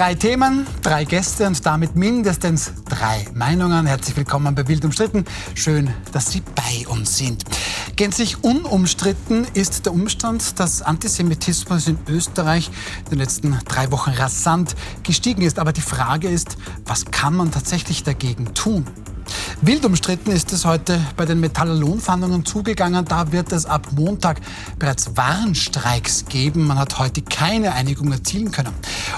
Drei Themen, drei Gäste und damit mindestens drei Meinungen. Herzlich willkommen bei Wild umstritten. Schön, dass Sie bei uns sind. Gänzlich unumstritten ist der Umstand, dass Antisemitismus in Österreich in den letzten drei Wochen rasant gestiegen ist. Aber die Frage ist, was kann man tatsächlich dagegen tun? Wild umstritten ist es heute bei den Metaller Lohnverhandlungen zugegangen. Da wird es ab Montag bereits Warnstreiks geben. Man hat heute keine Einigung erzielen können.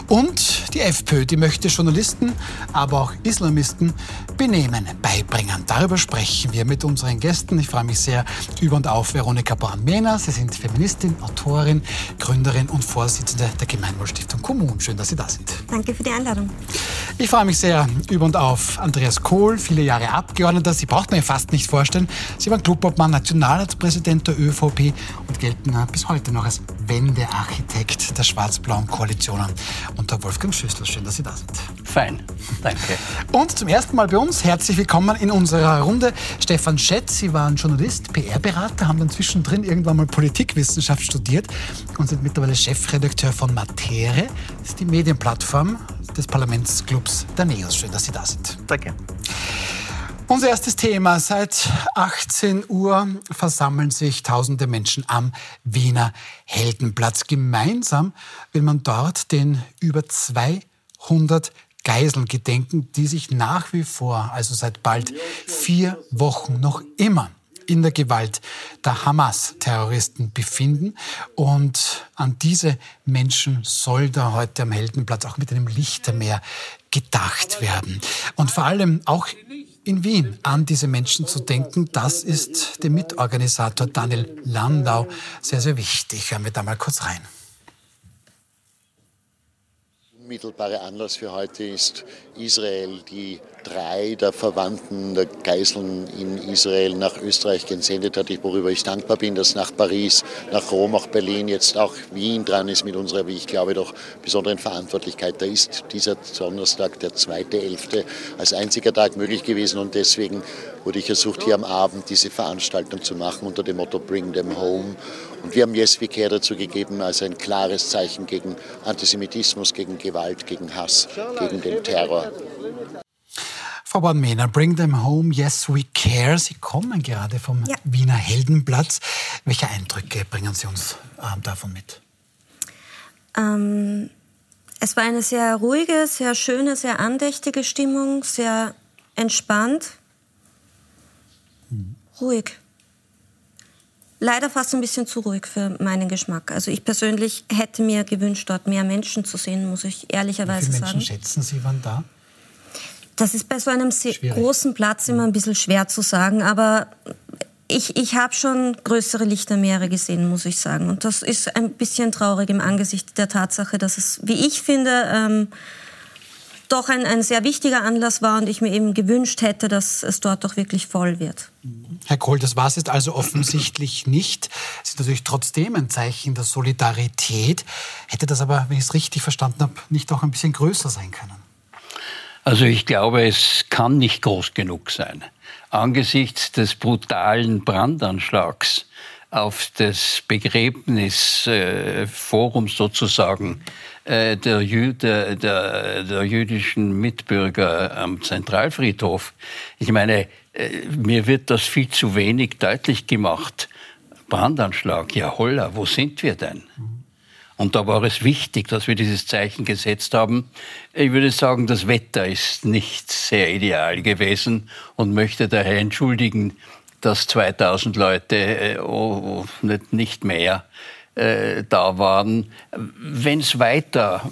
Und die FPÖ, die möchte Journalisten, aber auch Islamisten Benehmen beibringen. Darüber sprechen wir mit unseren Gästen. Ich freue mich sehr über und auf Veronika Born-Mehner. Sie sind Feministin, Autorin, Gründerin und Vorsitzende der Gemeinwohlstiftung Kommun. Schön, dass Sie da sind. Danke für die Einladung. Ich freue mich sehr über und auf Andreas Kohl, viele Jahre Abgeordneter. Sie braucht man ja fast nicht vorstellen. Sie waren Clubobmann, Nationalratspräsident der ÖVP und gelten bis heute noch als Wendearchitekt der schwarz-blauen Koalitionen unter Wolfgang Schüssel. Schön, dass Sie da sind. Fein, danke. Und zum ersten Mal bei uns herzlich willkommen in unserer Runde Stefan Schätz. Sie waren Journalist, PR-Berater, haben dann zwischendrin irgendwann mal Politikwissenschaft studiert und sind mittlerweile Chefredakteur von Matere. Das ist die Medienplattform des Parlamentsclubs der NEOS. Schön, dass Sie da sind. Danke. Unser erstes Thema. Seit 18 Uhr versammeln sich tausende Menschen am Wiener Heldenplatz. Gemeinsam will man dort den über 200 Geiseln gedenken, die sich nach wie vor, also seit bald vier Wochen, noch immer in der Gewalt der Hamas-Terroristen befinden. Und an diese Menschen soll da heute am Heldenplatz auch mit einem Lichtermeer gedacht werden. Und vor allem auch in Wien an diese Menschen zu denken, das ist dem Mitorganisator Daniel Landau. Sehr, sehr wichtig. Hören wir da mal kurz rein unmittelbare Anlass für heute ist Israel, die drei der Verwandten der Geiseln in Israel nach Österreich gesendet hat, worüber ich dankbar bin, dass nach Paris, nach Rom, auch Berlin, jetzt auch Wien dran ist mit unserer, wie ich glaube, doch besonderen Verantwortlichkeit. Da ist dieser Donnerstag, der zweite Elfte, als einziger Tag möglich gewesen und deswegen wurde ich ersucht, hier am Abend diese Veranstaltung zu machen unter dem Motto Bring them home. Und wir haben Yes We Care dazu gegeben als ein klares Zeichen gegen Antisemitismus, gegen Gewalt, gegen Hass, gegen den Terror. Frau Bornmehner, Bring Them Home, Yes We Care. Sie kommen gerade vom ja. Wiener Heldenplatz. Welche Eindrücke bringen Sie uns äh, davon mit? Ähm, es war eine sehr ruhige, sehr schöne, sehr andächtige Stimmung, sehr entspannt, mhm. ruhig leider fast ein bisschen zu ruhig für meinen Geschmack. Also ich persönlich hätte mir gewünscht, dort mehr Menschen zu sehen, muss ich ehrlicherweise sagen. Wie viele Menschen sagen. schätzen Sie waren da? Das ist bei so einem großen Platz immer ein bisschen schwer zu sagen, aber ich, ich habe schon größere Lichtermeere gesehen, muss ich sagen. Und das ist ein bisschen traurig im Angesicht der Tatsache, dass es, wie ich finde, ähm, doch ein, ein sehr wichtiger Anlass war und ich mir eben gewünscht hätte, dass es dort doch wirklich voll wird. Herr Kohl, das war es jetzt also offensichtlich nicht. Es ist natürlich trotzdem ein Zeichen der Solidarität. Hätte das aber, wenn ich es richtig verstanden habe, nicht auch ein bisschen größer sein können? Also ich glaube, es kann nicht groß genug sein. Angesichts des brutalen Brandanschlags auf das Begräbnisforum sozusagen äh, der, Jü der, der, der, jüdischen Mitbürger am Zentralfriedhof. Ich meine, äh, mir wird das viel zu wenig deutlich gemacht. Brandanschlag, ja holla, wo sind wir denn? Und da war es wichtig, dass wir dieses Zeichen gesetzt haben. Ich würde sagen, das Wetter ist nicht sehr ideal gewesen und möchte daher entschuldigen, dass 2000 Leute, äh, oh, nicht mehr, äh, da waren. Wenn es weiter,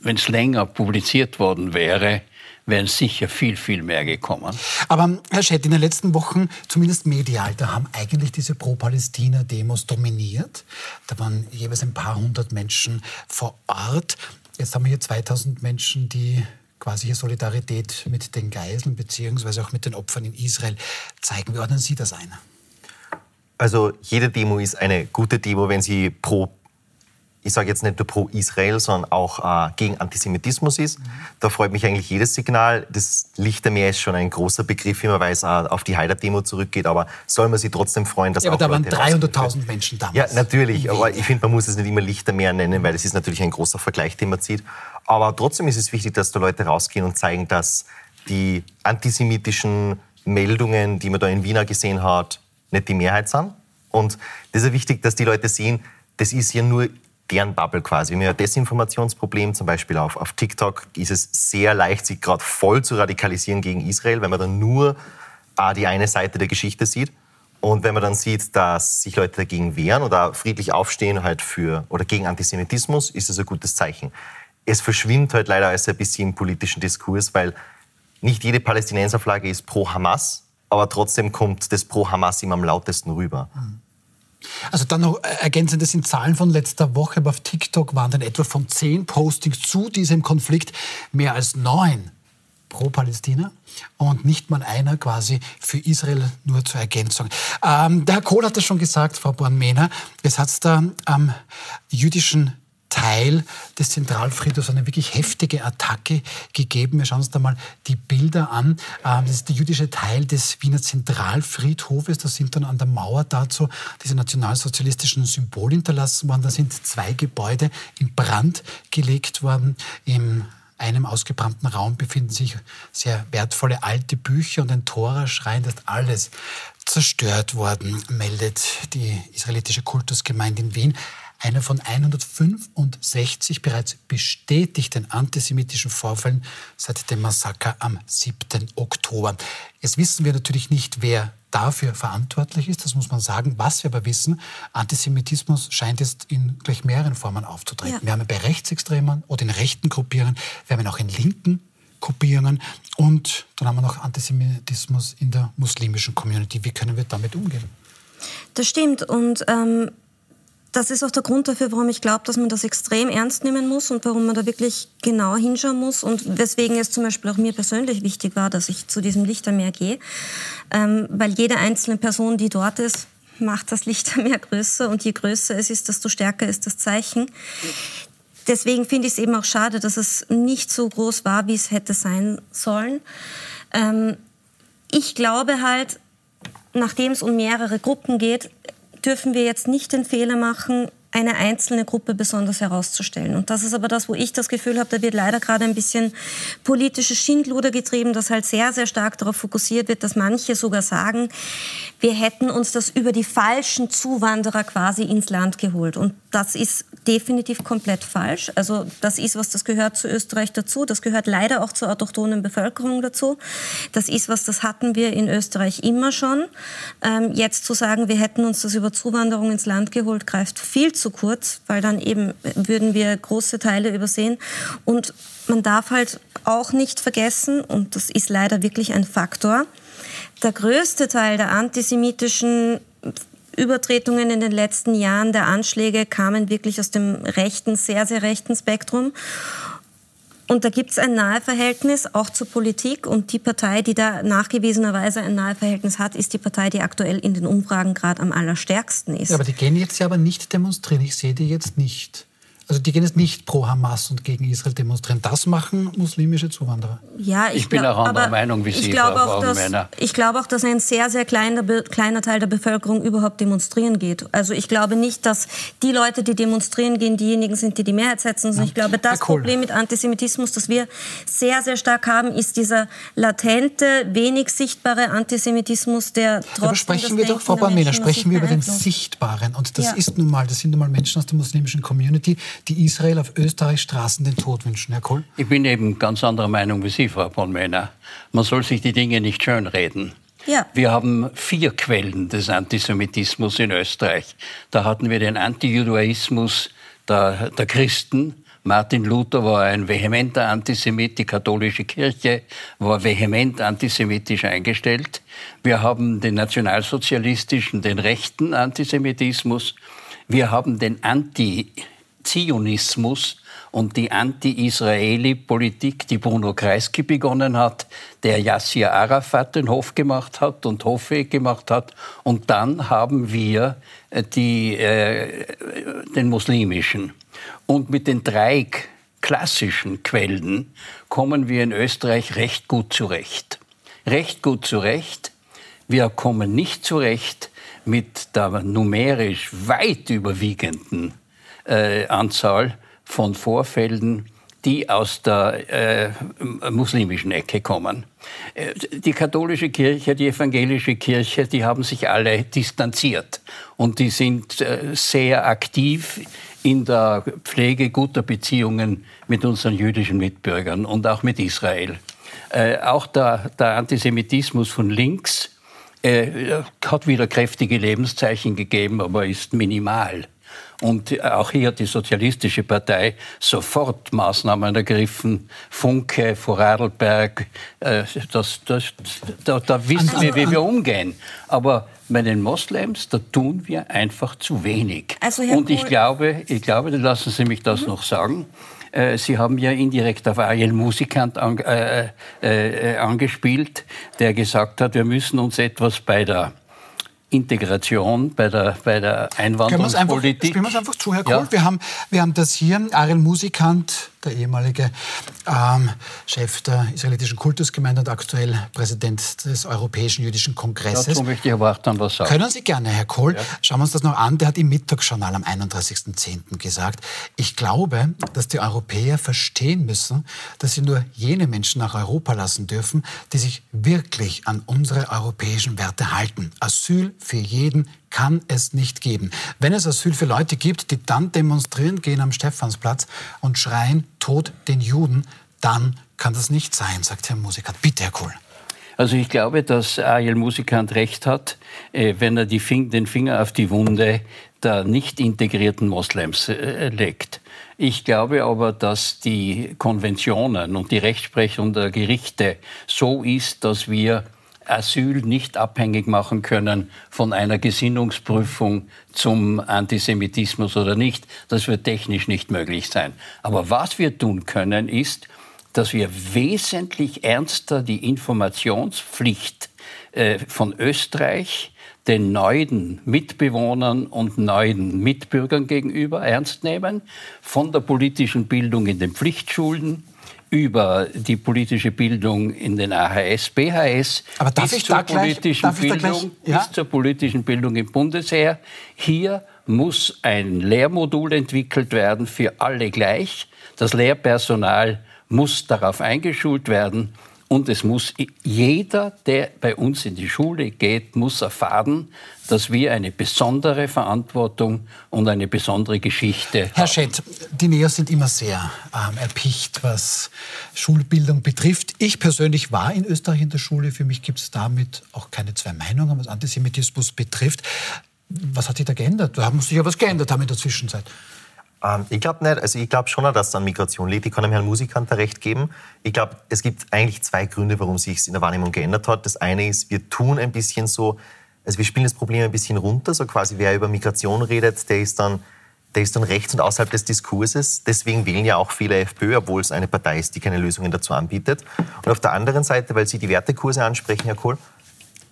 wenn es länger publiziert worden wäre, wären sicher viel, viel mehr gekommen. Aber Herr Schett, in den letzten Wochen, zumindest medial, da haben eigentlich diese Pro-Palästina-Demos dominiert. Da waren jeweils ein paar hundert Menschen vor Ort. Jetzt haben wir hier 2000 Menschen, die quasi hier Solidarität mit den Geiseln beziehungsweise auch mit den Opfern in Israel zeigen. Wie ordnen Sie das ein? Also jede Demo ist eine gute Demo, wenn sie pro ich sage jetzt nicht nur pro Israel, sondern auch äh, gegen Antisemitismus ist. Mhm. Da freut mich eigentlich jedes Signal. Das Lichtermeer ist schon ein großer Begriff, immer weil es äh, auf die Haider-Demo zurückgeht. Aber soll man sich trotzdem freuen, dass ja, aber da waren 300.000 Menschen damals. Ja, natürlich. Aber ich finde, man muss es nicht immer Lichtermeer nennen, weil es ist natürlich ein großer Vergleich, den man zieht. Aber trotzdem ist es wichtig, dass da Leute rausgehen und zeigen, dass die antisemitischen Meldungen, die man da in Wiener gesehen hat, nicht die Mehrheit sind. Und das ist wichtig, dass die Leute sehen, das ist ja nur deren Bubble quasi. Wir haben ja ein Desinformationsproblem, zum Beispiel auf, auf TikTok ist es sehr leicht, sich gerade voll zu radikalisieren gegen Israel, wenn man dann nur äh, die eine Seite der Geschichte sieht. Und wenn man dann sieht, dass sich Leute dagegen wehren oder friedlich aufstehen halt für oder gegen Antisemitismus, ist es ein gutes Zeichen. Es verschwimmt halt leider als ein bisschen im politischen Diskurs, weil nicht jede Palästinenserflagge ist pro Hamas, aber trotzdem kommt das pro Hamas immer am lautesten rüber. Also dann noch ergänzend, das sind Zahlen von letzter Woche, aber auf TikTok waren dann etwa von zehn Postings zu diesem Konflikt mehr als neun pro Palästina und nicht mal einer quasi für Israel nur zur Ergänzung. Ähm, der Herr Kohl hat das schon gesagt, Frau Born-Mehner, es hat da am jüdischen Teil des Zentralfriedhofs eine wirklich heftige Attacke gegeben. Wir schauen uns da mal die Bilder an. Ähm, das ist der jüdische Teil des Wiener Zentralfriedhofes. Da sind dann an der Mauer dazu diese nationalsozialistischen Symbole hinterlassen worden. Da sind zwei Gebäude in Brand gelegt worden. Im einem ausgebrannten Raum befinden sich sehr wertvolle alte Bücher und ein Toraschrein. Das alles zerstört worden, meldet die israelitische Kultusgemeinde in Wien einer von 165 bereits bestätigten antisemitischen Vorfällen seit dem Massaker am 7. Oktober. Jetzt wissen wir natürlich nicht, wer dafür verantwortlich ist, das muss man sagen. Was wir aber wissen, Antisemitismus scheint jetzt in gleich mehreren Formen aufzutreten. Ja. Wir haben ihn bei Rechtsextremen oder in rechten Gruppierungen, wir haben ihn auch in linken Gruppierungen und dann haben wir noch Antisemitismus in der muslimischen Community. Wie können wir damit umgehen? Das stimmt und ähm, das ist auch der Grund dafür, warum ich glaube, dass man das extrem ernst nehmen muss und warum man da wirklich genau hinschauen muss und weswegen es zum Beispiel auch mir persönlich wichtig war, dass ich zu diesem Lichtermeer gehe, ähm, weil jede einzelne Person, die dort ist, macht das Lichtermeer größer und je größer es ist, desto stärker ist das Zeichen. Deswegen finde ich es eben auch schade, dass es nicht so groß war, wie es hätte sein sollen. Ähm, ich glaube halt, nachdem es um mehrere Gruppen geht, dürfen wir jetzt nicht den Fehler machen, eine einzelne Gruppe besonders herauszustellen. Und das ist aber das, wo ich das Gefühl habe, da wird leider gerade ein bisschen politisches Schindluder getrieben, das halt sehr, sehr stark darauf fokussiert wird, dass manche sogar sagen, wir hätten uns das über die falschen Zuwanderer quasi ins Land geholt. Und das ist definitiv komplett falsch. Also das ist was, das gehört zu Österreich dazu. Das gehört leider auch zur autochthonen Bevölkerung dazu. Das ist was, das hatten wir in Österreich immer schon. Ähm, jetzt zu sagen, wir hätten uns das über Zuwanderung ins Land geholt, greift viel zu kurz, weil dann eben würden wir große Teile übersehen. Und man darf halt auch nicht vergessen, und das ist leider wirklich ein Faktor, der größte Teil der antisemitischen Übertretungen in den letzten Jahren der Anschläge kamen wirklich aus dem rechten, sehr, sehr rechten Spektrum. Und da gibt es ein Naheverhältnis auch zur Politik. Und die Partei, die da nachgewiesenerweise ein Naheverhältnis hat, ist die Partei, die aktuell in den Umfragen gerade am allerstärksten ist. Ja, aber die gehen jetzt ja aber nicht demonstrieren. Ich sehe die jetzt nicht. Also die gehen jetzt nicht pro Hamas und gegen Israel demonstrieren. Das machen muslimische Zuwanderer. Ja, ich, ich bin glaub, auch anderer Meinung wie Sie, ich Frau, auch, dass, Ich glaube auch, dass ein sehr, sehr kleiner, kleiner Teil der Bevölkerung überhaupt demonstrieren geht. Also ich glaube nicht, dass die Leute, die demonstrieren gehen, diejenigen sind, die die Mehrheit setzen. Also ja. Ich glaube, das Problem mit Antisemitismus, das wir sehr, sehr stark haben, ist dieser latente, wenig sichtbare Antisemitismus, der trotzdem Aber sprechen wir doch, Frau Barmena, sprechen wir über den Sichtbaren. Und das ja. ist nun mal, das sind nun mal Menschen aus der muslimischen Community, die Israel auf Österreichs Straßen den Tod wünschen. Herr Kohl? Ich bin eben ganz anderer Meinung wie Sie, Frau von Männer. Man soll sich die Dinge nicht schönreden. Ja. Wir haben vier Quellen des Antisemitismus in Österreich. Da hatten wir den Antijudaismus der, der Christen, Martin Luther war ein vehementer Antisemit, die katholische Kirche war vehement antisemitisch eingestellt. Wir haben den nationalsozialistischen, den rechten Antisemitismus. Wir haben den Anti Zionismus und die Anti-Israeli-Politik, die Bruno Kreisky begonnen hat, der Yassir Arafat den Hof gemacht hat und hoffähig gemacht hat. Und dann haben wir äh, die, äh, den muslimischen. Und mit den drei klassischen Quellen kommen wir in Österreich recht gut zurecht. Recht gut zurecht. Wir kommen nicht zurecht mit der numerisch weit überwiegenden äh, Anzahl von Vorfällen, die aus der äh, muslimischen Ecke kommen. Äh, die katholische Kirche, die evangelische Kirche, die haben sich alle distanziert und die sind äh, sehr aktiv in der Pflege guter Beziehungen mit unseren jüdischen Mitbürgern und auch mit Israel. Äh, auch der, der, Antisemitismus von links äh, hat wieder kräftige Lebenszeichen gegeben, aber ist minimal. Und auch hier hat die Sozialistische Partei sofort Maßnahmen ergriffen. Funke, Vorarlberg, äh, das, das, da, da wissen wir, wie wir umgehen. Aber bei den Moslems, da tun wir einfach zu wenig. Also Und ich glaube, ich glaube, lassen Sie mich das mhm. noch sagen, äh, Sie haben ja indirekt auf Ariel Musikant an, äh, äh, angespielt, der gesagt hat, wir müssen uns etwas bei der Integration, bei der, bei der Einwanderungspolitik. Spielen wir es einfach zu, Herr Kohl. Ja. Wir, haben, wir haben das hier, Ariel Musikant, der ehemalige ähm, Chef der israelitischen Kultusgemeinde und aktuell Präsident des Europäischen Jüdischen Kongresses. Dazu möchte ich aber auch dann was sagen. Können Sie gerne, Herr Kohl. Ja. Schauen wir uns das noch an. Der hat im Mittagsjournal am 31.10. gesagt, ich glaube, dass die Europäer verstehen müssen, dass sie nur jene Menschen nach Europa lassen dürfen, die sich wirklich an unsere europäischen Werte halten. Asyl für jeden kann es nicht geben. Wenn es Asyl für Leute gibt, die dann demonstrieren gehen am Stephansplatz und schreien, Tod den Juden, dann kann das nicht sein, sagt Herr Musikant. Bitte, Herr Kohl. Also ich glaube, dass Ariel Musikant recht hat, äh, wenn er Fing den Finger auf die Wunde der nicht integrierten Moslems äh, legt. Ich glaube aber, dass die Konventionen und die Rechtsprechung der Gerichte so ist, dass wir Asyl nicht abhängig machen können von einer Gesinnungsprüfung zum Antisemitismus oder nicht. Das wird technisch nicht möglich sein. Aber was wir tun können, ist, dass wir wesentlich ernster die Informationspflicht äh, von Österreich den neuen Mitbewohnern und neuen Mitbürgern gegenüber ernst nehmen, von der politischen Bildung in den Pflichtschulen über die politische Bildung in den AHS, BHS, Aber darf bis, ich zur, politischen gleich, Bildung, gleich, ja? bis zur politischen Bildung im Bundesheer. Hier muss ein Lehrmodul entwickelt werden für alle gleich. Das Lehrpersonal muss darauf eingeschult werden. Und es muss jeder, der bei uns in die Schule geht, muss erfahren, dass wir eine besondere Verantwortung und eine besondere Geschichte Herr haben. Schett, die Neos sind immer sehr ähm, erpicht, was Schulbildung betrifft. Ich persönlich war in Österreich in der Schule. Für mich gibt es damit auch keine zwei Meinungen, was Antisemitismus betrifft. Was hat sich da geändert? Da muss sich ja was geändert haben in der Zwischenzeit. Ähm, ich glaube nicht. Also ich glaube schon, dass es an Migration liegt. Ich kann dem Herrn Musikanter recht geben. Ich glaube, es gibt eigentlich zwei Gründe, warum sich es in der Wahrnehmung geändert hat. Das eine ist, wir tun ein bisschen so, also wir spielen das Problem ein bisschen runter, so quasi wer über Migration redet, der ist dann der ist dann rechts und außerhalb des Diskurses. Deswegen wählen ja auch viele FPÖ, obwohl es eine Partei ist, die keine Lösungen dazu anbietet. Und auf der anderen Seite, weil Sie die Wertekurse ansprechen, Herr Kohl,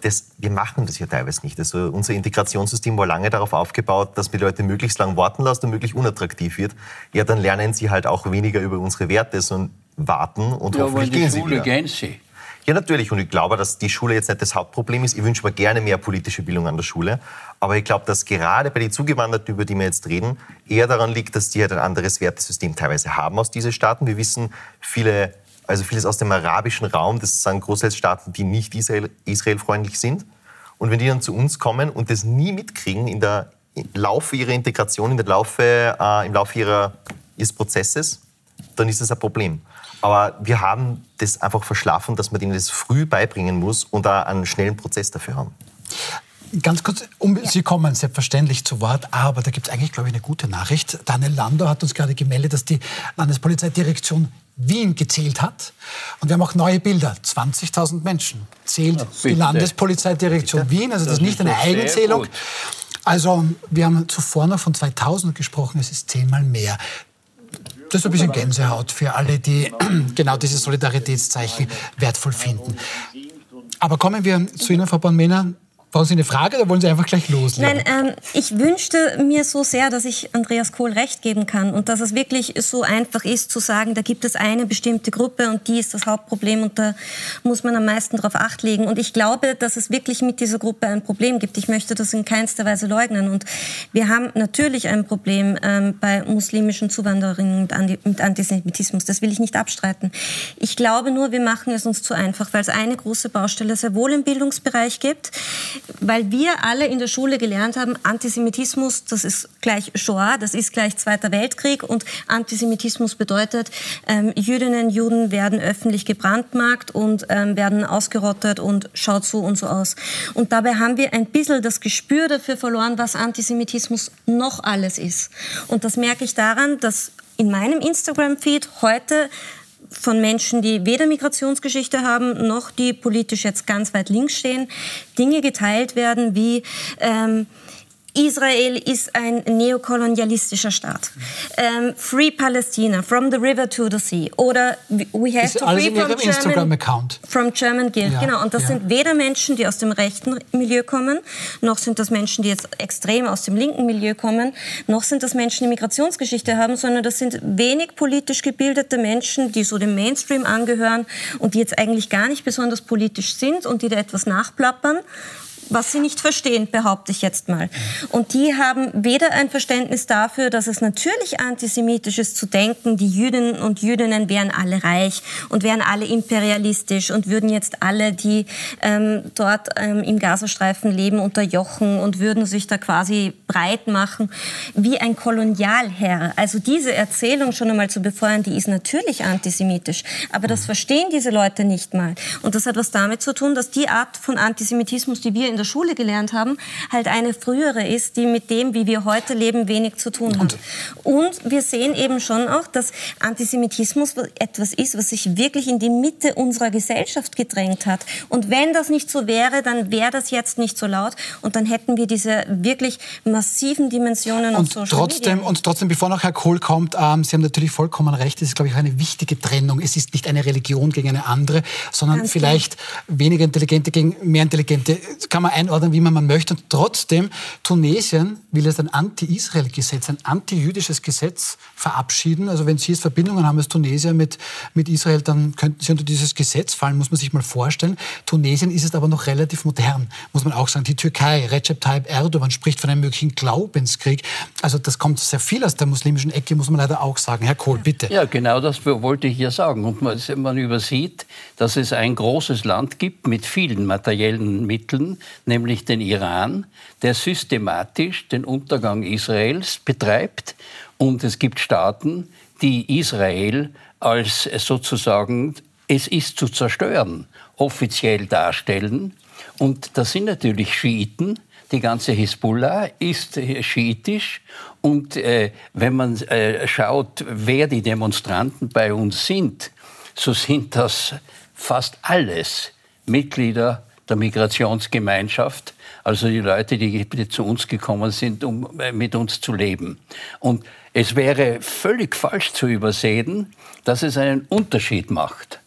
das, wir machen das ja teilweise nicht. Also unser Integrationssystem war lange darauf aufgebaut, dass man die Leute möglichst lang warten lassen und möglichst unattraktiv wird. Ja, dann lernen sie halt auch weniger über unsere Werte, sondern warten und ja, hoffentlich gehen sie wieder. Gehen sie. Ja, natürlich. Und ich glaube, dass die Schule jetzt nicht das Hauptproblem ist. Ich wünsche mir gerne mehr politische Bildung an der Schule. Aber ich glaube, dass gerade bei den Zugewanderten, über die wir jetzt reden, eher daran liegt, dass die halt ein anderes Wertesystem teilweise haben aus diesen Staaten. Wir wissen, viele also vieles aus dem arabischen Raum, das sind Großteilsstaaten, die nicht Israel, israelfreundlich sind. Und wenn die dann zu uns kommen und das nie mitkriegen in der im Laufe ihrer Integration, in der Laufe, äh, im Laufe ihrer, ihres Prozesses, dann ist das ein Problem. Aber wir haben das einfach verschlafen, dass man denen das früh beibringen muss und da einen schnellen Prozess dafür haben. Ganz kurz, um, ja. Sie kommen selbstverständlich zu Wort, aber da gibt es eigentlich, glaube ich, eine gute Nachricht. Daniel Landau hat uns gerade gemeldet, dass die Landespolizeidirektion Wien gezählt hat. Und wir haben auch neue Bilder. 20.000 Menschen zählt die Landespolizeidirektion bitte. Wien. Also das, das ist nicht eine Eigenzählung. Also wir haben zuvor noch von 2000 gesprochen. Es ist zehnmal mehr. Das ist ein bisschen Gänsehaut für alle, die genau diese Solidaritätszeichen wertvoll finden. Aber kommen wir zu Ihnen, Frau Bornmänner. Brauchen Sie eine Frage oder wollen Sie einfach gleich loslegen? Nein, ähm, ich wünschte mir so sehr, dass ich Andreas Kohl recht geben kann und dass es wirklich so einfach ist zu sagen, da gibt es eine bestimmte Gruppe und die ist das Hauptproblem und da muss man am meisten darauf acht legen. Und ich glaube, dass es wirklich mit dieser Gruppe ein Problem gibt. Ich möchte das in keinster Weise leugnen. Und wir haben natürlich ein Problem ähm, bei muslimischen Zuwanderern mit Antisemitismus. Das will ich nicht abstreiten. Ich glaube nur, wir machen es uns zu einfach, weil es eine große Baustelle sehr wohl im Bildungsbereich gibt weil wir alle in der Schule gelernt haben, Antisemitismus, das ist gleich Shoah, das ist gleich Zweiter Weltkrieg und Antisemitismus bedeutet, ähm, Jüdinnen, Juden werden öffentlich gebrandmarkt und ähm, werden ausgerottet und schaut so und so aus. Und dabei haben wir ein bisschen das Gespür dafür verloren, was Antisemitismus noch alles ist. Und das merke ich daran, dass in meinem Instagram-Feed heute von Menschen, die weder Migrationsgeschichte haben, noch die politisch jetzt ganz weit links stehen, Dinge geteilt werden wie ähm, Israel ist ein neokolonialistischer Staat. Um, free Palestina, from the river to the sea. Oder we have ist to free from German, from German guilt. Ja, genau. Und das ja. sind weder Menschen, die aus dem rechten Milieu kommen, noch sind das Menschen, die jetzt extrem aus dem linken Milieu kommen, noch sind das Menschen, die Migrationsgeschichte haben, sondern das sind wenig politisch gebildete Menschen, die so dem Mainstream angehören und die jetzt eigentlich gar nicht besonders politisch sind und die da etwas nachplappern was sie nicht verstehen, behaupte ich jetzt mal. Und die haben weder ein Verständnis dafür, dass es natürlich antisemitisch ist zu denken, die Jüdinnen und Jüdinnen wären alle reich und wären alle imperialistisch und würden jetzt alle, die ähm, dort ähm, im Gazastreifen leben, unterjochen und würden sich da quasi breit machen wie ein Kolonialherr. Also diese Erzählung schon einmal zu befeuern, die ist natürlich antisemitisch. Aber das verstehen diese Leute nicht mal. Und das hat was damit zu tun, dass die Art von Antisemitismus, die wir in der Schule gelernt haben, halt eine frühere ist, die mit dem, wie wir heute leben, wenig zu tun hat. Und wir sehen eben schon auch, dass Antisemitismus etwas ist, was sich wirklich in die Mitte unserer Gesellschaft gedrängt hat. Und wenn das nicht so wäre, dann wäre das jetzt nicht so laut und dann hätten wir diese wirklich massiven Dimensionen und Social trotzdem, Media. Und trotzdem, bevor noch Herr Kohl kommt, ähm, Sie haben natürlich vollkommen recht, es ist, glaube ich, eine wichtige Trennung. Es ist nicht eine Religion gegen eine andere, sondern Ganz vielleicht weniger Intelligente gegen mehr Intelligente. Kann man einordnen, wie man, man möchte. Und trotzdem, Tunesien will jetzt ein Anti-Israel-Gesetz, ein anti-jüdisches Gesetz verabschieden. Also wenn Sie jetzt Verbindungen haben als Tunesier mit, mit Israel, dann könnten Sie unter dieses Gesetz fallen, muss man sich mal vorstellen. Tunesien ist es aber noch relativ modern, muss man auch sagen. Die Türkei, Recep Tayyip Erdogan spricht von einem möglichen Glaubenskrieg. Also das kommt sehr viel aus der muslimischen Ecke, muss man leider auch sagen. Herr Kohl, bitte. Ja, genau das wollte ich hier sagen. Und man, man übersieht, dass es ein großes Land gibt mit vielen materiellen Mitteln, nämlich den Iran, der systematisch den Untergang Israels betreibt. Und es gibt Staaten, die Israel als sozusagen es ist zu zerstören, offiziell darstellen. Und das sind natürlich Schiiten. Die ganze Hisbollah ist schiitisch. Und äh, wenn man äh, schaut, wer die Demonstranten bei uns sind, so sind das fast alles Mitglieder der Migrationsgemeinschaft, also die Leute, die zu uns gekommen sind, um äh, mit uns zu leben. Und es wäre völlig falsch zu übersehen, dass es einen Unterschied macht,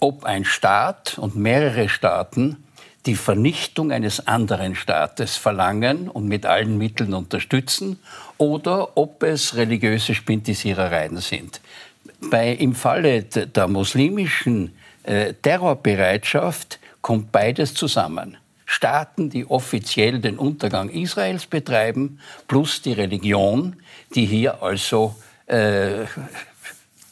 ob ein Staat und mehrere Staaten die Vernichtung eines anderen Staates verlangen und mit allen Mitteln unterstützen oder ob es religiöse Spintisierereien sind. Bei, Im Falle der muslimischen äh, Terrorbereitschaft kommt beides zusammen. Staaten, die offiziell den Untergang Israels betreiben, plus die Religion, die hier also äh,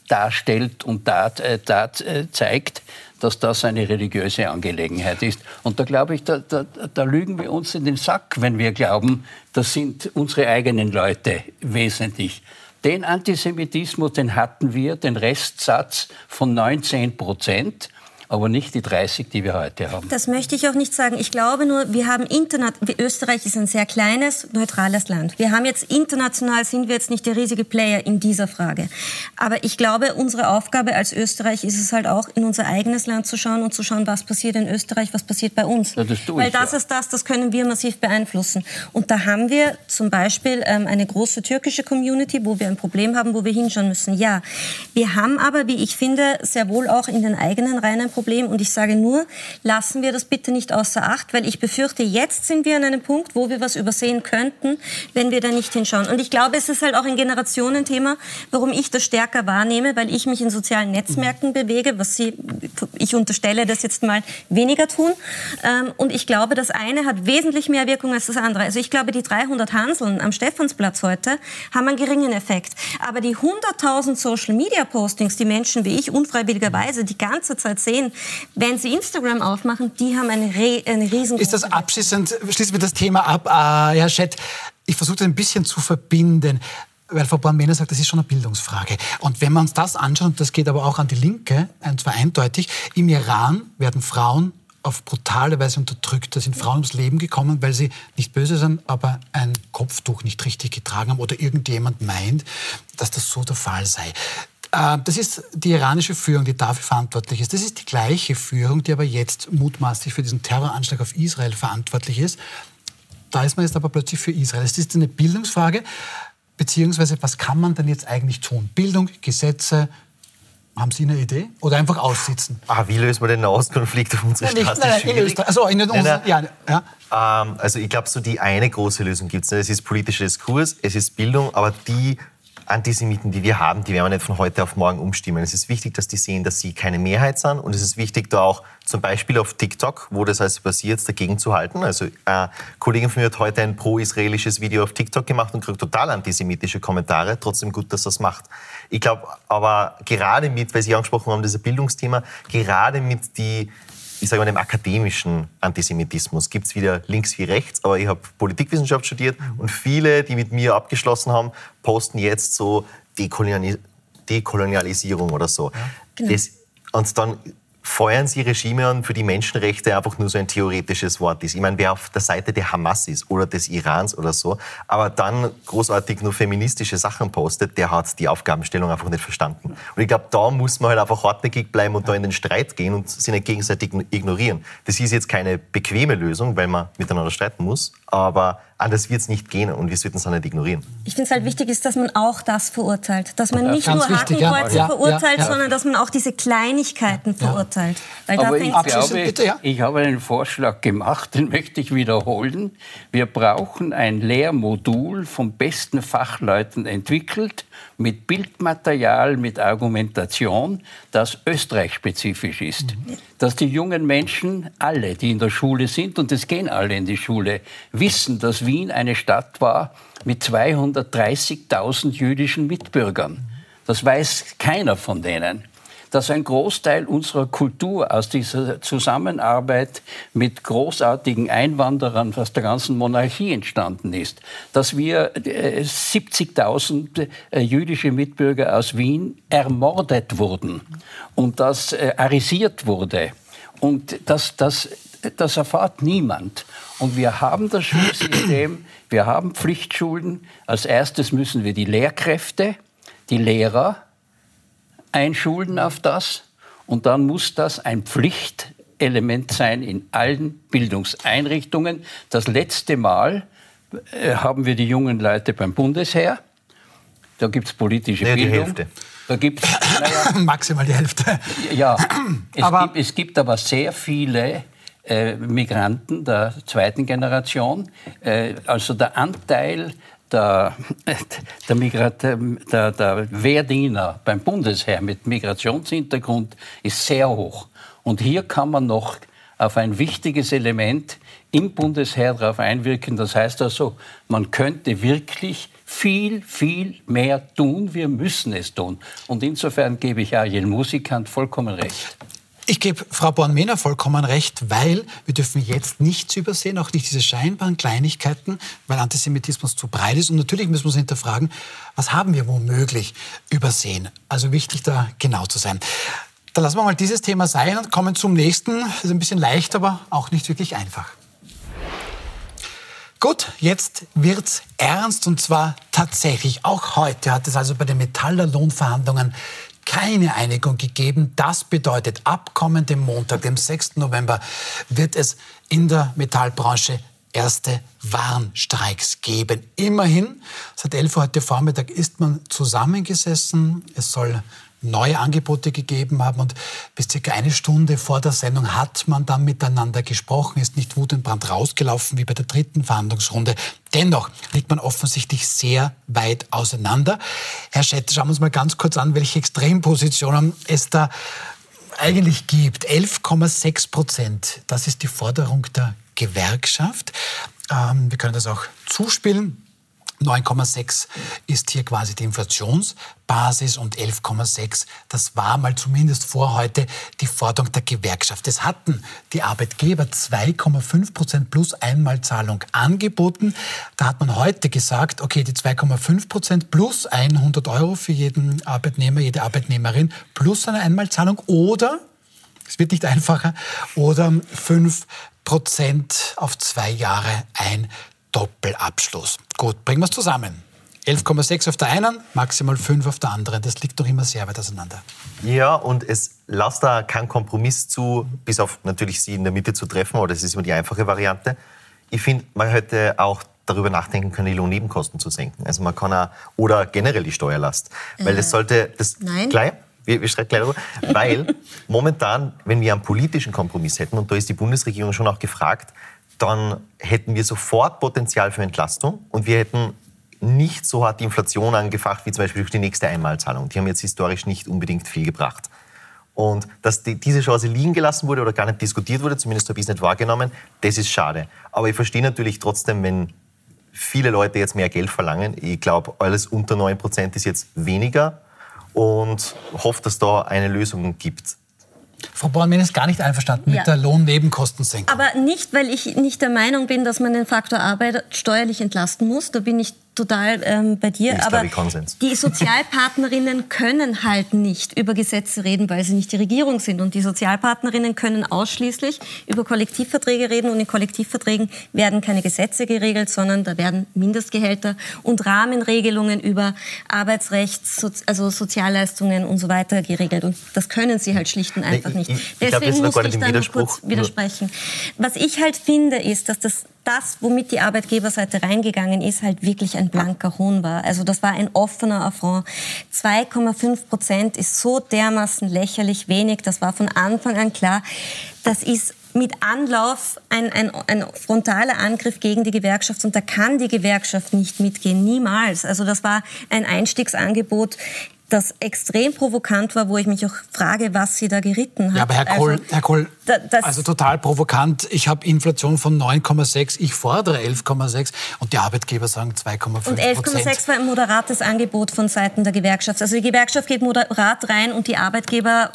darstellt und dat, äh, dat, äh, zeigt, dass das eine religiöse Angelegenheit ist. Und da glaube ich, da, da, da, lügen wir uns in den Sack, wenn wir glauben, das sind unsere eigenen Leute wesentlich. Den Antisemitismus, den hatten wir, den Restsatz von 19 Prozent. Aber nicht die 30, die wir heute haben. Das möchte ich auch nicht sagen. Ich glaube nur, wir haben Internet, Österreich ist ein sehr kleines, neutrales Land. Wir haben jetzt international, sind wir jetzt nicht der riesige Player in dieser Frage. Aber ich glaube, unsere Aufgabe als Österreich ist es halt auch, in unser eigenes Land zu schauen und zu schauen, was passiert in Österreich, was passiert bei uns. Ja, das Weil das ja. ist das, das können wir massiv beeinflussen. Und da haben wir zum Beispiel ähm, eine große türkische Community, wo wir ein Problem haben, wo wir hinschauen müssen. Ja, wir haben aber, wie ich finde, sehr wohl auch in den eigenen Reihen ein Problem. Und ich sage nur, lassen wir das bitte nicht außer Acht, weil ich befürchte, jetzt sind wir an einem Punkt, wo wir was übersehen könnten, wenn wir da nicht hinschauen. Und ich glaube, es ist halt auch ein Generationenthema, warum ich das stärker wahrnehme, weil ich mich in sozialen Netzwerken bewege, was Sie, ich unterstelle, das jetzt mal weniger tun. Ähm, und ich glaube, das eine hat wesentlich mehr Wirkung als das andere. Also ich glaube, die 300 Hanseln am Stephansplatz heute haben einen geringen Effekt. Aber die 100.000 Social-Media-Postings, die Menschen wie ich unfreiwilligerweise die ganze Zeit sehen, wenn sie Instagram aufmachen, die haben eine, Re eine riesen. Ist das abschließend, schließen wir das Thema ab, äh, Herr Schett, ich versuche das ein bisschen zu verbinden weil Frau Born-Mehner sagt, das ist schon eine Bildungsfrage. Und wenn wir uns das anschauen, und das geht aber auch an die Linke, und zwar eindeutig, im Iran werden Frauen auf brutale Weise unterdrückt. Da sind Frauen ums Leben gekommen, weil sie nicht böse sind, aber ein Kopftuch nicht richtig getragen haben oder irgendjemand meint, dass das so der Fall sei. Äh, das ist die iranische Führung, die dafür verantwortlich ist. Das ist die gleiche Führung, die aber jetzt mutmaßlich für diesen Terroranschlag auf Israel verantwortlich ist. Da ist man jetzt aber plötzlich für Israel. Es ist eine Bildungsfrage, beziehungsweise was kann man denn jetzt eigentlich tun? Bildung, Gesetze, haben Sie eine Idee? Oder einfach aussitzen? Ah, wie lösen wir den Nahostkonflikt auf unserer ja, Straße? Nein, nein, in Österreich. Also, in den nein, nein. Ja, ja. Ähm, also ich glaube, so die eine große Lösung gibt es. Es ist politischer Diskurs, es ist Bildung, aber die Antisemiten, die wir haben, die werden wir nicht von heute auf morgen umstimmen. Es ist wichtig, dass die sehen, dass sie keine Mehrheit sind. Und es ist wichtig, da auch zum Beispiel auf TikTok, wo das also passiert, dagegen zu halten. Also eine Kollegin von mir hat heute ein pro-israelisches Video auf TikTok gemacht und kriegt total antisemitische Kommentare. Trotzdem gut, dass das macht. Ich glaube aber gerade mit, weil Sie angesprochen haben, dieses Bildungsthema, gerade mit die ich sage mal, dem akademischen Antisemitismus gibt es wieder links wie rechts, aber ich habe Politikwissenschaft studiert und viele, die mit mir abgeschlossen haben, posten jetzt so Dekolonialis Dekolonialisierung oder so. Ja, genau. das, und dann feuern sie Regime an, für die Menschenrechte einfach nur so ein theoretisches Wort ist. Ich meine, wer auf der Seite der Hamas ist oder des Irans oder so, aber dann großartig nur feministische Sachen postet, der hat die Aufgabenstellung einfach nicht verstanden. Und ich glaube, da muss man halt einfach hartnäckig bleiben und da in den Streit gehen und sie nicht gegenseitig ignorieren. Das ist jetzt keine bequeme Lösung, weil man miteinander streiten muss, aber anders wird es nicht gehen und wir sollten es auch nicht ignorieren. Ich finde es halt wichtig ist, dass man auch das verurteilt. Dass man nicht nur wichtig, Hakenkreuze ja. verurteilt, ja, ja, sondern dass man auch diese Kleinigkeiten verurteilt. Weil Aber ich, glaube, ich habe einen Vorschlag gemacht, den möchte ich wiederholen. Wir brauchen ein Lehrmodul von besten Fachleuten entwickelt, mit Bildmaterial, mit Argumentation, das österreichspezifisch ist. Mhm. Dass die jungen Menschen, alle, die in der Schule sind, und es gehen alle in die Schule, wissen, dass Wien eine Stadt war mit 230.000 jüdischen Mitbürgern. Das weiß keiner von denen dass ein Großteil unserer Kultur aus dieser Zusammenarbeit mit großartigen Einwanderern aus der ganzen Monarchie entstanden ist, dass wir 70.000 äh, äh, jüdische Mitbürger aus Wien ermordet wurden und das äh, arisiert wurde. Und das, das, das erfahrt niemand. Und wir haben das Schulsystem, wir haben Pflichtschulen. Als erstes müssen wir die Lehrkräfte, die Lehrer, einschulen auf das. Und dann muss das ein Pflichtelement sein in allen Bildungseinrichtungen. Das letzte Mal äh, haben wir die jungen Leute beim Bundesheer. Da gibt es politische nee, Bildung. Die Hälfte. Da gibt's, naja, Maximal die Hälfte. Ja, es, aber gibt, es gibt aber sehr viele äh, Migranten der zweiten Generation. Äh, also der Anteil der, der, Migrat, der, der Wehrdiener beim Bundesheer mit Migrationshintergrund ist sehr hoch. Und hier kann man noch auf ein wichtiges Element im Bundesheer darauf einwirken. Das heißt also, man könnte wirklich viel, viel mehr tun. Wir müssen es tun. Und insofern gebe ich Arjen Musikant vollkommen recht. Ich gebe Frau Born-Mehner vollkommen recht, weil wir dürfen jetzt nichts übersehen, auch nicht diese scheinbaren Kleinigkeiten, weil Antisemitismus zu breit ist. Und natürlich müssen wir uns hinterfragen, was haben wir womöglich übersehen. Also wichtig, da genau zu sein. Dann lassen wir mal dieses Thema sein und kommen zum nächsten. Das ist ein bisschen leicht, aber auch nicht wirklich einfach. Gut, jetzt wird's ernst und zwar tatsächlich. Auch heute hat es also bei den Metaller Lohnverhandlungen keine Einigung gegeben. Das bedeutet, ab kommendem Montag, dem 6. November, wird es in der Metallbranche erste Warnstreiks geben. Immerhin, seit 11 Uhr heute Vormittag ist man zusammengesessen. Es soll neue Angebote gegeben haben und bis circa eine Stunde vor der Sendung hat man dann miteinander gesprochen, ist nicht Wut und Brand rausgelaufen wie bei der dritten Verhandlungsrunde. Dennoch liegt man offensichtlich sehr weit auseinander. Herr Schett, schauen wir uns mal ganz kurz an, welche Extrempositionen es da eigentlich gibt. 11,6 Prozent, das ist die Forderung der Gewerkschaft. Ähm, wir können das auch zuspielen. 9,6 ist hier quasi die Inflationsbasis und 11,6, das war mal zumindest vor heute die Forderung der Gewerkschaft. Es hatten die Arbeitgeber 2,5 Prozent plus Einmalzahlung angeboten. Da hat man heute gesagt, okay, die 2,5 Prozent plus 100 Euro für jeden Arbeitnehmer, jede Arbeitnehmerin plus eine Einmalzahlung oder, es wird nicht einfacher, oder 5 Prozent auf zwei Jahre ein Doppelabschluss. Gut, bringen wir es zusammen. 11,6 auf der einen, maximal 5 auf der anderen. Das liegt doch immer sehr weit auseinander. Ja, und es lasst da keinen Kompromiss zu, bis auf natürlich sie in der Mitte zu treffen, aber das ist immer die einfache Variante. Ich finde, man hätte auch darüber nachdenken können, die Lohnnebenkosten zu senken. Also man kann auch, oder generell die Steuerlast. Weil das äh, sollte, das, Nein. Gleich, wir, wir streiten gleich darüber. Weil momentan, wenn wir einen politischen Kompromiss hätten, und da ist die Bundesregierung schon auch gefragt, dann hätten wir sofort Potenzial für Entlastung und wir hätten nicht so hart die Inflation angefacht wie zum Beispiel durch die nächste Einmalzahlung. Die haben jetzt historisch nicht unbedingt viel gebracht. Und dass die, diese Chance liegen gelassen wurde oder gar nicht diskutiert wurde, zumindest habe ich es nicht wahrgenommen, das ist schade. Aber ich verstehe natürlich trotzdem, wenn viele Leute jetzt mehr Geld verlangen. Ich glaube, alles unter 9% ist jetzt weniger und hoffe, dass da eine Lösung gibt. Frau Bornmann ist gar nicht einverstanden ja. mit der Lohnnebenkostensenkung. Aber nicht, weil ich nicht der Meinung bin, dass man den Faktor Arbeit steuerlich entlasten muss. Da bin ich total ähm, bei dir. Ist aber die Sozialpartnerinnen können halt nicht über Gesetze reden, weil sie nicht die Regierung sind. Und die Sozialpartnerinnen können ausschließlich über Kollektivverträge reden. Und in Kollektivverträgen werden keine Gesetze geregelt, sondern da werden Mindestgehälter und Rahmenregelungen über Arbeitsrecht, also Sozialleistungen und so weiter geregelt. Und das können sie halt schlicht und einfach nicht. Ich, ich, ich Deswegen glaub, muss ich dann kurz widersprechen. Was ich halt finde, ist, dass das das, womit die Arbeitgeberseite reingegangen ist, halt wirklich ein blanker Hohn war. Also das war ein offener Affront. 2,5 Prozent ist so dermaßen lächerlich wenig. Das war von Anfang an klar. Das ist mit Anlauf ein, ein, ein frontaler Angriff gegen die Gewerkschaft und da kann die Gewerkschaft nicht mitgehen, niemals. Also das war ein Einstiegsangebot das extrem provokant war, wo ich mich auch frage, was sie da geritten hat. Ja, aber Herr Kohl, also, Herr Kohl da, also total provokant. Ich habe Inflation von 9,6, ich fordere 11,6 und die Arbeitgeber sagen 2,5 Und 11,6 war ein moderates Angebot von Seiten der Gewerkschaft. Also die Gewerkschaft geht moderat rein und die Arbeitgeber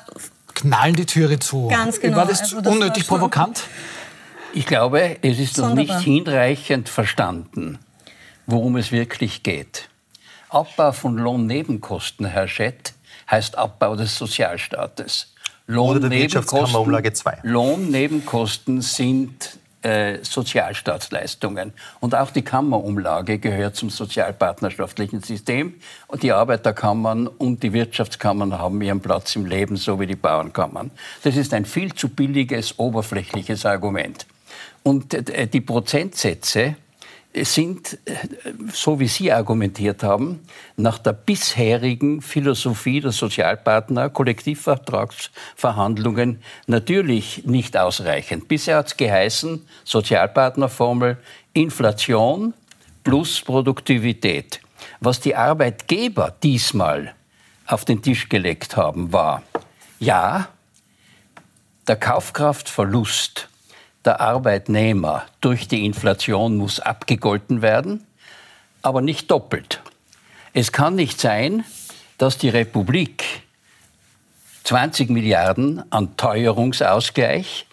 knallen die Türe zu. Ganz genau. War das, also das unnötig war provokant? Ich glaube, es ist noch nicht hinreichend verstanden, worum es wirklich geht. Abbau von Lohnnebenkosten, Herr Schett, heißt Abbau des Sozialstaates. Lohnnebenkosten, 2. Lohnnebenkosten sind äh, Sozialstaatsleistungen. Und auch die Kammerumlage gehört zum sozialpartnerschaftlichen System. Und die Arbeiterkammern und die Wirtschaftskammern haben ihren Platz im Leben, so wie die Bauernkammern. Das ist ein viel zu billiges, oberflächliches Argument. Und äh, die Prozentsätze sind, äh, so wie Sie argumentiert haben, nach der bisherigen Philosophie der Sozialpartner Kollektivvertragsverhandlungen natürlich nicht ausreichend. Bisher hat es geheißen, Sozialpartnerformel, Inflation plus Produktivität. Was die Arbeitgeber diesmal auf den Tisch gelegt haben, war, ja, der Kaufkraftverlust der Arbeitnehmer durch die Inflation muss abgegolten werden, aber nicht doppelt. Es kann nicht sein, dass die Republik 20 Milliarden an Teuerungsausgleich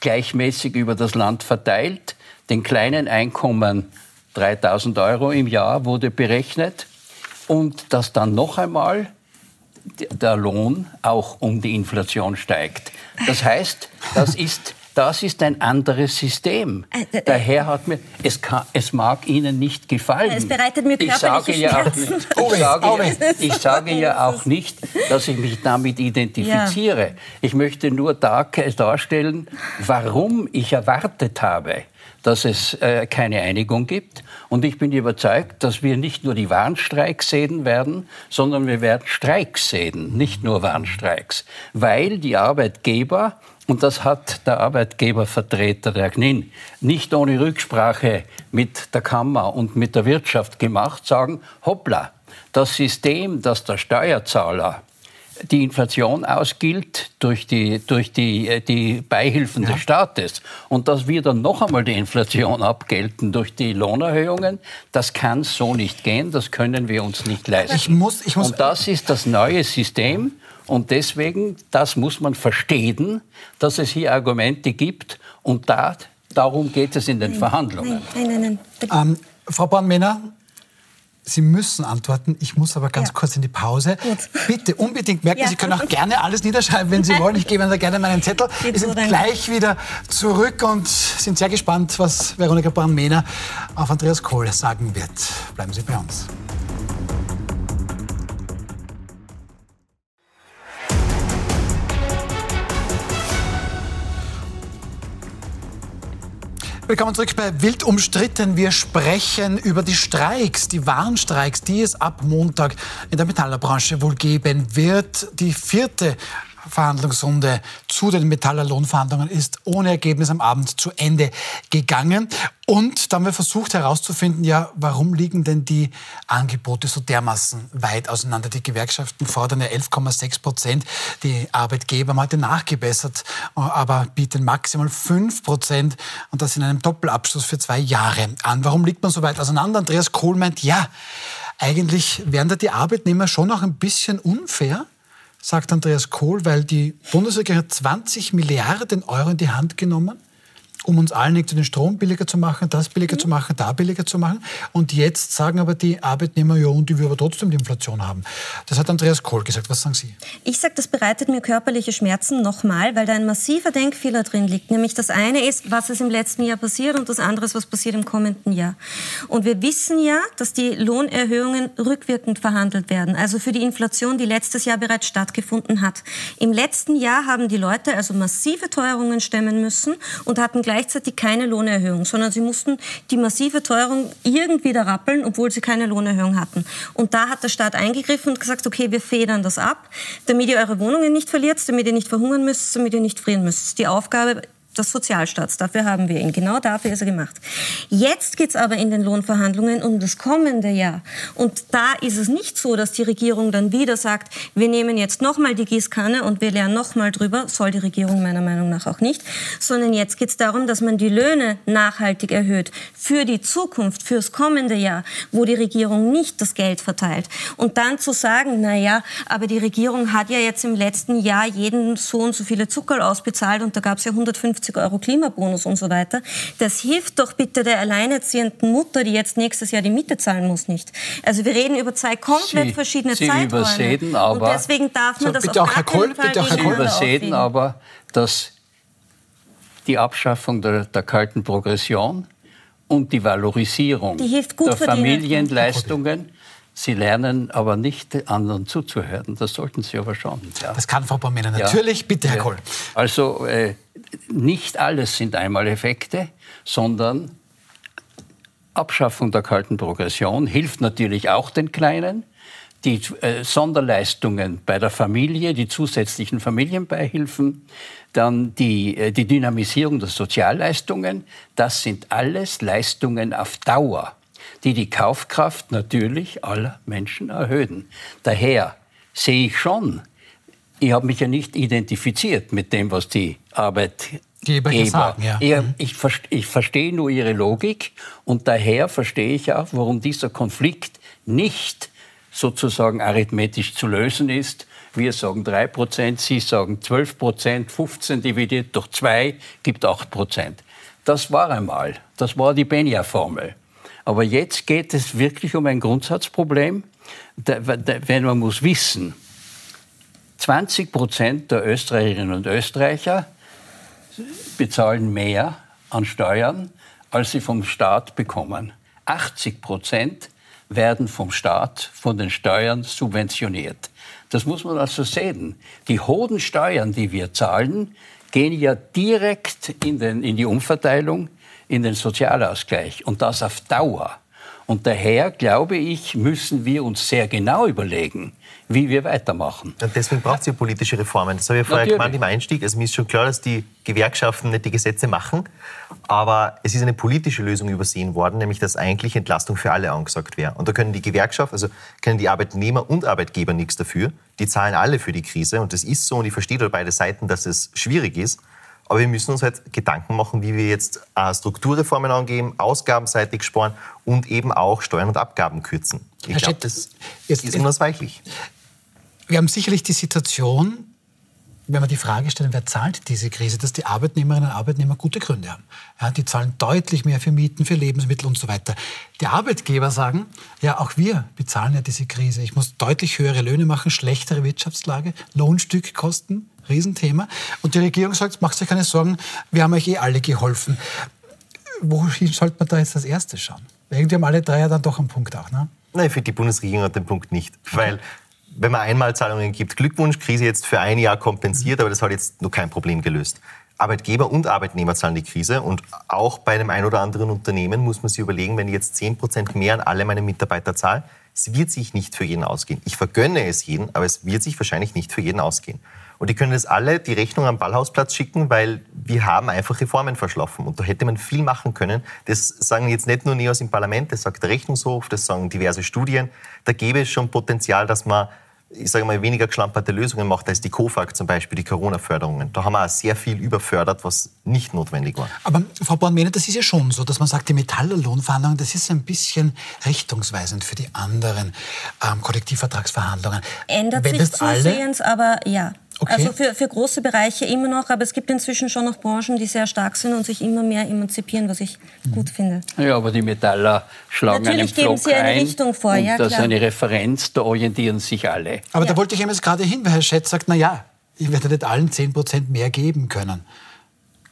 gleichmäßig über das Land verteilt. Den kleinen Einkommen 3000 Euro im Jahr wurde berechnet und dass dann noch einmal der Lohn auch um die Inflation steigt. Das heißt, das ist das ist ein anderes System. Äh, Daher hat mir, es, kann, es mag Ihnen nicht gefallen. Es bereitet mir ich sage ja auch nicht, ich, sage, ich sage ja auch nicht, dass ich mich damit identifiziere. Ja. Ich möchte nur darstellen, warum ich erwartet habe, dass es äh, keine Einigung gibt. Und ich bin überzeugt, dass wir nicht nur die Warnstreiks sehen werden, sondern wir werden Streiks sehen, nicht nur Warnstreiks. Weil die Arbeitgeber und das hat der Arbeitgebervertreter der GNIN nicht ohne Rücksprache mit der Kammer und mit der Wirtschaft gemacht, sagen, hoppla, das System, das der Steuerzahler die Inflation ausgilt durch die, durch die, äh, die Beihilfen ja. des Staates und dass wir dann noch einmal die Inflation abgelten durch die Lohnerhöhungen, das kann so nicht gehen, das können wir uns nicht leisten. Ich muss, ich muss und das ist das neue System und deswegen, das muss man verstehen, dass es hier Argumente gibt. Und da, darum geht es in den nein, Verhandlungen. Nein, nein, nein. Ähm, Frau Bornmänner, Sie müssen antworten. Ich muss aber ganz ja. kurz in die Pause. Gut. Bitte unbedingt merken, ja. Sie können auch gerne alles niederschreiben, wenn Sie wollen. Ich gebe Ihnen da gerne meinen Zettel. Wir sind gleich wieder zurück und sind sehr gespannt, was Veronika Born-Mehner auf Andreas Kohl sagen wird. Bleiben Sie bei uns. Willkommen zurück bei Wild umstritten. Wir sprechen über die Streiks, die Warnstreiks, die es ab Montag in der Metallerbranche wohl geben wird. Die vierte Verhandlungsrunde zu den Metaller Lohnverhandlungen ist ohne Ergebnis am Abend zu Ende gegangen. Und da haben wir versucht herauszufinden, ja, warum liegen denn die Angebote so dermaßen weit auseinander? Die Gewerkschaften fordern ja 11,6 Prozent. Die Arbeitgeber haben heute nachgebessert, aber bieten maximal 5 Prozent und das in einem Doppelabschluss für zwei Jahre an. Warum liegt man so weit auseinander? Andreas Kohl meint, ja, eigentlich wären da die Arbeitnehmer schon auch ein bisschen unfair sagt Andreas Kohl, weil die Bundesregierung hat 20 Milliarden Euro in die Hand genommen um uns allen irgendwie den Strom billiger zu machen, das billiger mhm. zu machen, da billiger zu machen. Und jetzt sagen aber die Arbeitnehmer, ja, und die wir aber trotzdem die Inflation haben. Das hat Andreas Kohl gesagt. Was sagen Sie? Ich sage, das bereitet mir körperliche Schmerzen nochmal, weil da ein massiver Denkfehler drin liegt. Nämlich das eine ist, was ist im letzten Jahr passiert und das andere ist, was passiert im kommenden Jahr. Und wir wissen ja, dass die Lohnerhöhungen rückwirkend verhandelt werden. Also für die Inflation, die letztes Jahr bereits stattgefunden hat. Im letzten Jahr haben die Leute also massive Teuerungen stemmen müssen und hatten gleich gleichzeitig keine Lohnerhöhung, sondern sie mussten die massive Teuerung irgendwie da rappeln, obwohl sie keine Lohnerhöhung hatten. Und da hat der Staat eingegriffen und gesagt, okay, wir federn das ab, damit ihr eure Wohnungen nicht verliert, damit ihr nicht verhungern müsst, damit ihr nicht frieren müsst. Die Aufgabe des Sozialstaats. Dafür haben wir ihn. Genau dafür ist er gemacht. Jetzt geht es aber in den Lohnverhandlungen um das kommende Jahr. Und da ist es nicht so, dass die Regierung dann wieder sagt, wir nehmen jetzt nochmal die Gießkanne und wir lernen nochmal drüber. Soll die Regierung meiner Meinung nach auch nicht. Sondern jetzt geht es darum, dass man die Löhne nachhaltig erhöht für die Zukunft, fürs kommende Jahr, wo die Regierung nicht das Geld verteilt. Und dann zu sagen, na ja, aber die Regierung hat ja jetzt im letzten Jahr jeden so und so viele Zuckerl ausbezahlt und da gab es ja 150 50 Euro Klimabonus und so weiter. Das hilft doch bitte der alleinerziehenden Mutter, die jetzt nächstes Jahr die Miete zahlen muss, nicht. Also wir reden über zwei komplett Sie, verschiedene Sie Zeiträume. Übersehen aber, und deswegen darf man so, das bitte auf auch Herr Kohl, bitte auch Herr Kohl. Sie übersehen aber, dass die Abschaffung der, der kalten Progression und die Valorisierung die der Familienleistungen Sie lernen aber nicht, anderen zuzuhören. Das sollten Sie aber schon. Ja. Das kann Frau Bormina natürlich. Ja. Bitte, Herr Kohl. Also äh, nicht alles sind einmal Effekte, sondern Abschaffung der kalten Progression hilft natürlich auch den Kleinen. Die äh, Sonderleistungen bei der Familie, die zusätzlichen Familienbeihilfen, dann die, äh, die Dynamisierung der Sozialleistungen, das sind alles Leistungen auf Dauer die die Kaufkraft natürlich aller Menschen erhöhen. Daher sehe ich schon, ich habe mich ja nicht identifiziert mit dem, was die Arbeitgeber sagen. Ja. Ich, mhm. ich, ich verstehe nur ihre Logik und daher verstehe ich auch, warum dieser Konflikt nicht sozusagen arithmetisch zu lösen ist. Wir sagen 3 Prozent, Sie sagen 12 Prozent, 15 dividiert durch 2 gibt 8 Prozent. Das war einmal, das war die Benja-Formel. Aber jetzt geht es wirklich um ein Grundsatzproblem, wenn man muss wissen, 20 Prozent der Österreicherinnen und Österreicher bezahlen mehr an Steuern, als sie vom Staat bekommen. 80 Prozent werden vom Staat, von den Steuern subventioniert. Das muss man also sehen. Die hohen Steuern, die wir zahlen, gehen ja direkt in, den, in die Umverteilung, in den Sozialausgleich und das auf Dauer. Und daher, glaube ich, müssen wir uns sehr genau überlegen, wie wir weitermachen. Und deswegen braucht es ja politische Reformen. Das habe ich vorher gemeint im Einstieg. Also mir ist schon klar, dass die Gewerkschaften nicht die Gesetze machen, aber es ist eine politische Lösung übersehen worden, nämlich dass eigentlich Entlastung für alle angesagt wäre. Und da können die Gewerkschaften, also können die Arbeitnehmer und Arbeitgeber nichts dafür. Die zahlen alle für die Krise und das ist so und ich verstehe da beide Seiten, dass es schwierig ist. Aber wir müssen uns halt Gedanken machen, wie wir jetzt äh, Strukturreformen angehen, ausgabenseitig sparen und eben auch Steuern und Abgaben kürzen. Ich glaube, das jetzt, ist unausweichlich. Wir haben sicherlich die Situation, wenn wir die Frage stellen, wer zahlt diese Krise, dass die Arbeitnehmerinnen und Arbeitnehmer gute Gründe haben. Ja, die zahlen deutlich mehr für Mieten, für Lebensmittel und so weiter. Die Arbeitgeber sagen, ja, auch wir bezahlen ja diese Krise. Ich muss deutlich höhere Löhne machen, schlechtere Wirtschaftslage, Lohnstückkosten, Riesenthema. Und die Regierung sagt, macht euch keine Sorgen, wir haben euch eh alle geholfen. Wohin sollte man da jetzt als erstes schauen? Irgendwie haben alle drei ja dann doch einen Punkt auch, ne? Nein, für die Bundesregierung hat den Punkt nicht. Weil wenn man Einmalzahlungen gibt, Glückwunsch, Krise jetzt für ein Jahr kompensiert, aber das hat jetzt noch kein Problem gelöst. Arbeitgeber und Arbeitnehmer zahlen die Krise und auch bei einem ein oder anderen Unternehmen muss man sich überlegen, wenn ich jetzt 10 Prozent mehr an alle meine Mitarbeiter zahle, es wird sich nicht für jeden ausgehen. Ich vergönne es jeden, aber es wird sich wahrscheinlich nicht für jeden ausgehen. Und die können jetzt alle die Rechnung am Ballhausplatz schicken, weil wir haben einfach Reformen verschlafen. Und da hätte man viel machen können. Das sagen jetzt nicht nur Neos im Parlament, das sagt der Rechnungshof, das sagen diverse Studien. Da gäbe es schon Potenzial, dass man ich sage mal, weniger geschlamperte Lösungen macht als die COFAG, zum Beispiel die Corona-Förderungen. Da haben wir auch sehr viel überfördert, was nicht notwendig war. Aber Frau Born-Mehner, das ist ja schon so, dass man sagt, die Metalllohnverhandlungen, das ist ein bisschen richtungsweisend für die anderen ähm, Kollektivvertragsverhandlungen. Ändert Wenn sich zusehends, aber ja. Okay. Also für, für große Bereiche immer noch, aber es gibt inzwischen schon noch Branchen, die sehr stark sind und sich immer mehr emanzipieren, was ich mhm. gut finde. Ja, aber die Metaller schlagen Natürlich einen geben sie eine ein Richtung vor. Und ja, das ist eine Referenz, da orientieren sich alle. Aber ja. da wollte ich jetzt gerade hin, weil Herr Schätz sagt, na ja, ich werde nicht allen 10 Prozent mehr geben können.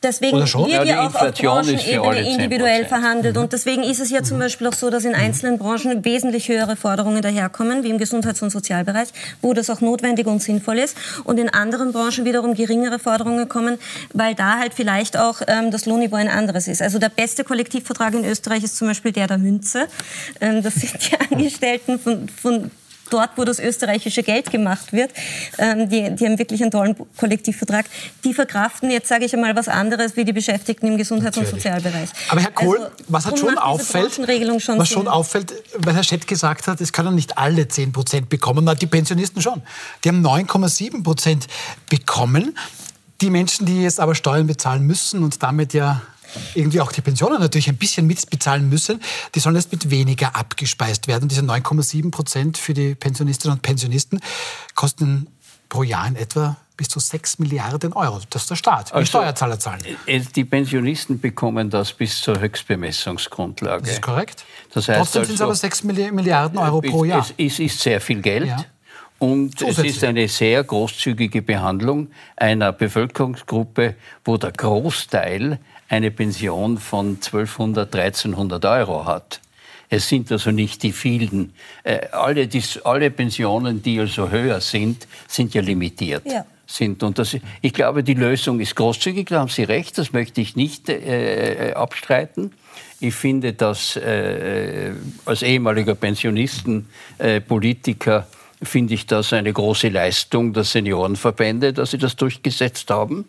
Deswegen wird ja, ja auch auf Branchenebene individuell verhandelt. Mhm. Und deswegen ist es ja zum Beispiel auch so, dass in einzelnen Branchen wesentlich höhere Forderungen daherkommen, wie im Gesundheits- und Sozialbereich, wo das auch notwendig und sinnvoll ist. Und in anderen Branchen wiederum geringere Forderungen kommen, weil da halt vielleicht auch ähm, das Lohnniveau ein anderes ist. Also der beste Kollektivvertrag in Österreich ist zum Beispiel der der Münze. Ähm, das sind die Angestellten von, von dort, wo das österreichische Geld gemacht wird, ähm, die, die haben wirklich einen tollen Kollektivvertrag, die verkraften jetzt, sage ich einmal, was anderes wie die Beschäftigten im Gesundheits- Natürlich. und Sozialbereich. Aber Herr Kohl, also, was hat schon auffällt, schon was schon auffällt, weil Herr Schett gesagt hat, es können nicht alle 10 Prozent bekommen, na, die Pensionisten schon. Die haben 9,7 Prozent bekommen. Die Menschen, die jetzt aber Steuern bezahlen müssen und damit ja irgendwie auch die Pensionen natürlich ein bisschen mitbezahlen müssen, die sollen jetzt mit weniger abgespeist werden. Diese 9,7 Prozent für die Pensionistinnen und Pensionisten kosten pro Jahr in etwa bis zu 6 Milliarden Euro. Das ist der Staat, die also, Steuerzahler zahlen. Äh, die Pensionisten bekommen das bis zur Höchstbemessungsgrundlage. Das ist korrekt. Das heißt Trotzdem also, sind es aber 6 Milliarden Euro pro Jahr. Es ist sehr viel Geld. Ja. Und es ist eine sehr großzügige Behandlung einer Bevölkerungsgruppe, wo der Großteil eine Pension von 1200, 1300 Euro hat. Es sind also nicht die vielen. Äh, alle, die, alle Pensionen, die also höher sind, sind ja limitiert. Ja. Sind. Und das, ich glaube, die Lösung ist großzügig, da haben Sie recht, das möchte ich nicht äh, äh abstreiten. Ich finde, dass äh, als ehemaliger Pensionisten, äh, Politiker, finde ich das eine große Leistung der Seniorenverbände, dass sie das durchgesetzt haben.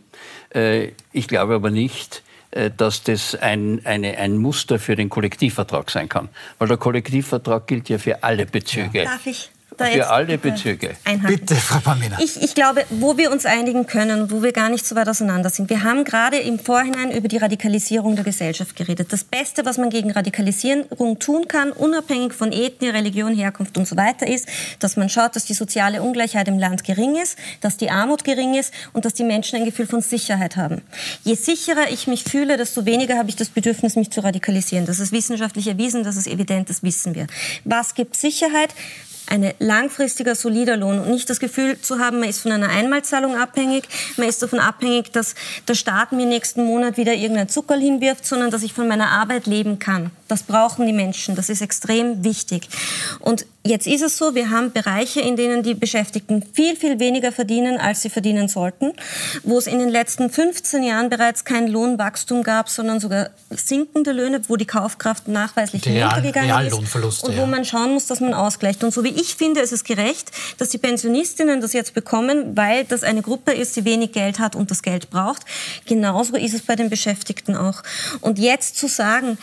Äh, ich glaube aber nicht, äh, dass das ein, eine, ein Muster für den Kollektivvertrag sein kann. Weil der Kollektivvertrag gilt ja für alle Bezüge. Darf ich? Für alle Bezüge. Einhaken. Bitte, Frau Pamina. Ich, ich glaube, wo wir uns einigen können, wo wir gar nicht so weit auseinander sind. Wir haben gerade im Vorhinein über die Radikalisierung der Gesellschaft geredet. Das Beste, was man gegen Radikalisierung tun kann, unabhängig von Ethnie, Religion, Herkunft und so weiter, ist, dass man schaut, dass die soziale Ungleichheit im Land gering ist, dass die Armut gering ist und dass die Menschen ein Gefühl von Sicherheit haben. Je sicherer ich mich fühle, desto weniger habe ich das Bedürfnis, mich zu radikalisieren. Das ist wissenschaftlich erwiesen, das ist evident, das wissen wir. Was gibt Sicherheit? Ein langfristiger, solider Lohn und nicht das Gefühl zu haben, man ist von einer Einmalzahlung abhängig, man ist davon abhängig, dass der Staat mir nächsten Monat wieder irgendein Zuckerl hinwirft, sondern dass ich von meiner Arbeit leben kann. Das brauchen die Menschen, das ist extrem wichtig. Und jetzt ist es so, wir haben Bereiche, in denen die Beschäftigten viel, viel weniger verdienen, als sie verdienen sollten, wo es in den letzten 15 Jahren bereits kein Lohnwachstum gab, sondern sogar sinkende Löhne, wo die Kaufkraft nachweislich runtergegangen ist und wo man schauen muss, dass man ausgleicht. Und so wie ich finde, ist es gerecht, dass die Pensionistinnen das jetzt bekommen, weil das eine Gruppe ist, die wenig Geld hat und das Geld braucht. Genauso ist es bei den Beschäftigten auch. Und jetzt zu sagen,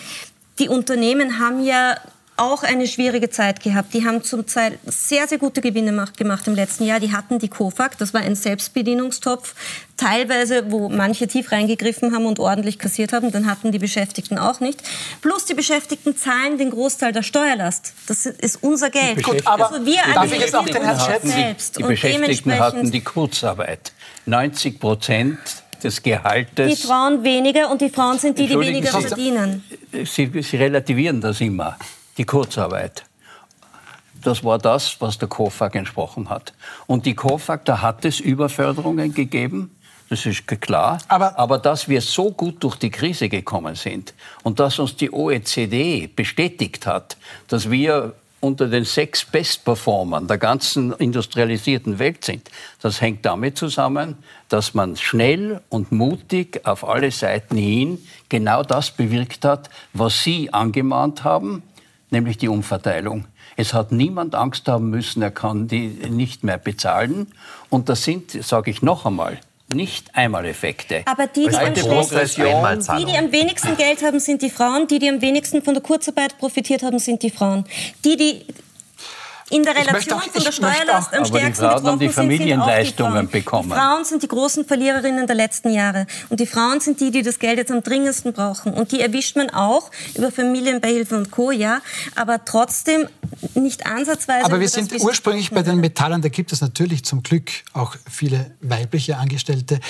die Unternehmen haben ja auch eine schwierige Zeit gehabt. Die haben zum Teil sehr, sehr gute Gewinne gemacht im letzten Jahr. Die hatten die KOFAG, das war ein Selbstbedienungstopf, teilweise, wo manche tief reingegriffen haben und ordentlich kassiert haben. Dann hatten die Beschäftigten auch nicht. Plus die Beschäftigten zahlen den Großteil der Steuerlast. Das ist unser Geld. Gut, aber also wir darf ich jetzt auch den Herrn selbst. Die, die Beschäftigten hatten die Kurzarbeit. 90 Prozent des Gehaltes. Die Frauen weniger und die Frauen sind die, die weniger verdienen. Sie, Sie relativieren das immer die Kurzarbeit. Das war das, was der KOFAG entsprochen hat. Und die KOFAG, da hat es Überförderungen gegeben. Das ist klar. Aber, Aber dass wir so gut durch die Krise gekommen sind und dass uns die OECD bestätigt hat, dass wir unter den sechs Bestperformern der ganzen industrialisierten Welt sind. Das hängt damit zusammen, dass man schnell und mutig auf alle Seiten hin genau das bewirkt hat, was Sie angemahnt haben, nämlich die Umverteilung. Es hat niemand Angst haben müssen, er kann die nicht mehr bezahlen. Und das sind, sage ich noch einmal, nicht Einmaleffekte. Aber die, die, am, die, die am wenigsten Geld haben, sind die Frauen. Die, die am wenigsten von der Kurzarbeit profitiert haben, sind die Frauen. Die, die in der Relation auch, von der Steuerlast am stärksten die Frauen die Familienleistungen die bekommen. Die Frauen sind die großen Verliererinnen der letzten Jahre. Und die Frauen sind die, die das Geld jetzt am dringendsten brauchen. Und die erwischt man auch über Familienbeihilfe und Co., ja. Aber trotzdem nicht ansatzweise. Aber wir sind ursprünglich bei den Metallern, da gibt es natürlich zum Glück auch viele weibliche Angestellte.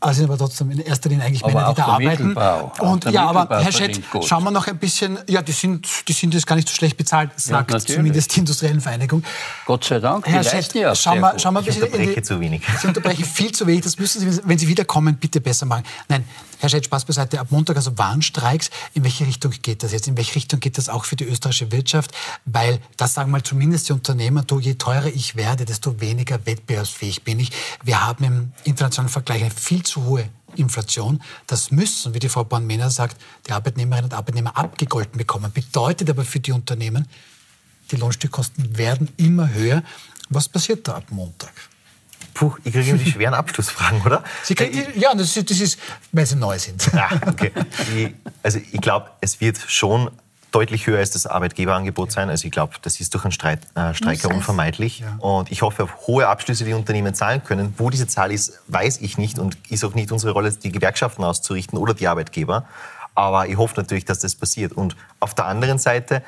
Also sind aber trotzdem in erster Linie eigentlich Männer, die da arbeiten. Und ja, aber Herr Schett, schauen wir noch ein bisschen, ja, die sind, die sind jetzt gar nicht so schlecht bezahlt, sagt ja, zumindest die Industriellen Vereinigung. Gott sei Dank, Herr Schett, ja schauen wir, schauen wir ein bisschen. Ich unterbreche die, zu wenig. Sie unterbrechen viel zu wenig, das müssen Sie, wenn Sie wiederkommen, bitte besser machen. Nein, Herr Schett, Spaß beiseite, ab Montag also Warnstreiks. In welche Richtung geht das jetzt? In welche Richtung geht das auch für die österreichische Wirtschaft? Weil, das sagen mal zumindest die Unternehmer, du, je teurer ich werde, desto weniger wettbewerbsfähig bin ich. Wir haben im internationalen Vergleich eine viel zu hohe Inflation. Das müssen, wie die Frau Born-Mehner sagt, die Arbeitnehmerinnen und Arbeitnehmer abgegolten bekommen. Bedeutet aber für die Unternehmen, die Lohnstückkosten werden immer höher. Was passiert da ab Montag? Puh, ich kriege immer die schweren Abschlussfragen, oder? Sie kriegen die, ja, das ist, das ist, weil sie neu sind. Ja, okay. Ich, also ich glaube, es wird schon deutlich höher als das Arbeitgeberangebot sein. Also ich glaube, das ist durch einen Streit, äh, Streiker unvermeidlich. Ja. Und ich hoffe auf hohe Abschlüsse, die Unternehmen zahlen können. Wo diese Zahl ist, weiß ich nicht und ist auch nicht unsere Rolle, die Gewerkschaften auszurichten oder die Arbeitgeber. Aber ich hoffe natürlich, dass das passiert. Und auf der anderen Seite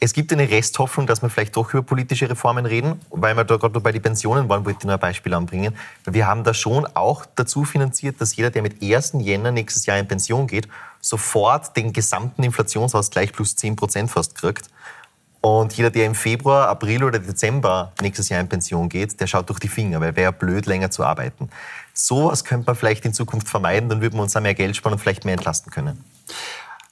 es gibt eine Resthoffnung, dass wir vielleicht doch über politische Reformen reden, weil wir da gerade bei den Pensionen waren, wollte ich noch ein Beispiel anbringen. Wir haben da schon auch dazu finanziert, dass jeder, der mit 1. Jänner nächstes Jahr in Pension geht, sofort den gesamten Inflationsausgleich plus 10 Prozent fast kriegt. Und jeder, der im Februar, April oder Dezember nächstes Jahr in Pension geht, der schaut durch die Finger, weil wäre ja blöd, länger zu arbeiten. Sowas könnte man vielleicht in Zukunft vermeiden, dann würden wir uns auch mehr Geld sparen und vielleicht mehr entlasten können.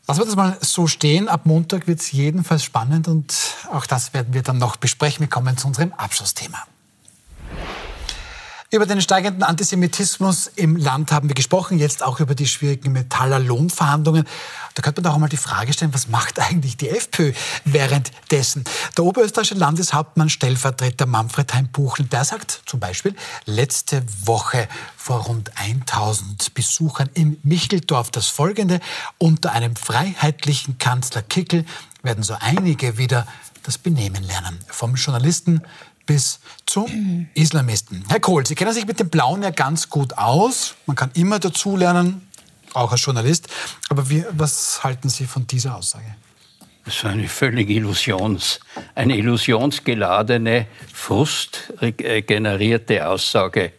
Lassen wir das mal so stehen. Ab Montag wird es jedenfalls spannend und auch das werden wir dann noch besprechen. Wir kommen zu unserem Abschlussthema. Über den steigenden Antisemitismus im Land haben wir gesprochen, jetzt auch über die schwierigen Metaller Lohnverhandlungen. Da könnte man doch auch mal die Frage stellen, was macht eigentlich die FPÖ währenddessen? Der oberösterreichische Landeshauptmann, Stellvertreter Manfred Heim-Buchel, der sagt zum Beispiel, letzte Woche vor rund 1000 Besuchern in Micheldorf das folgende, unter einem freiheitlichen Kanzler Kickel werden so einige wieder das Benehmen lernen. Vom Journalisten bis zum Islamisten. Herr Kohl, Sie kennen sich mit dem Blauen ja ganz gut aus. Man kann immer dazulernen, auch als Journalist. Aber wie, was halten Sie von dieser Aussage? Das ist eine völlig Illusions, eine illusionsgeladene, frustgenerierte Aussage.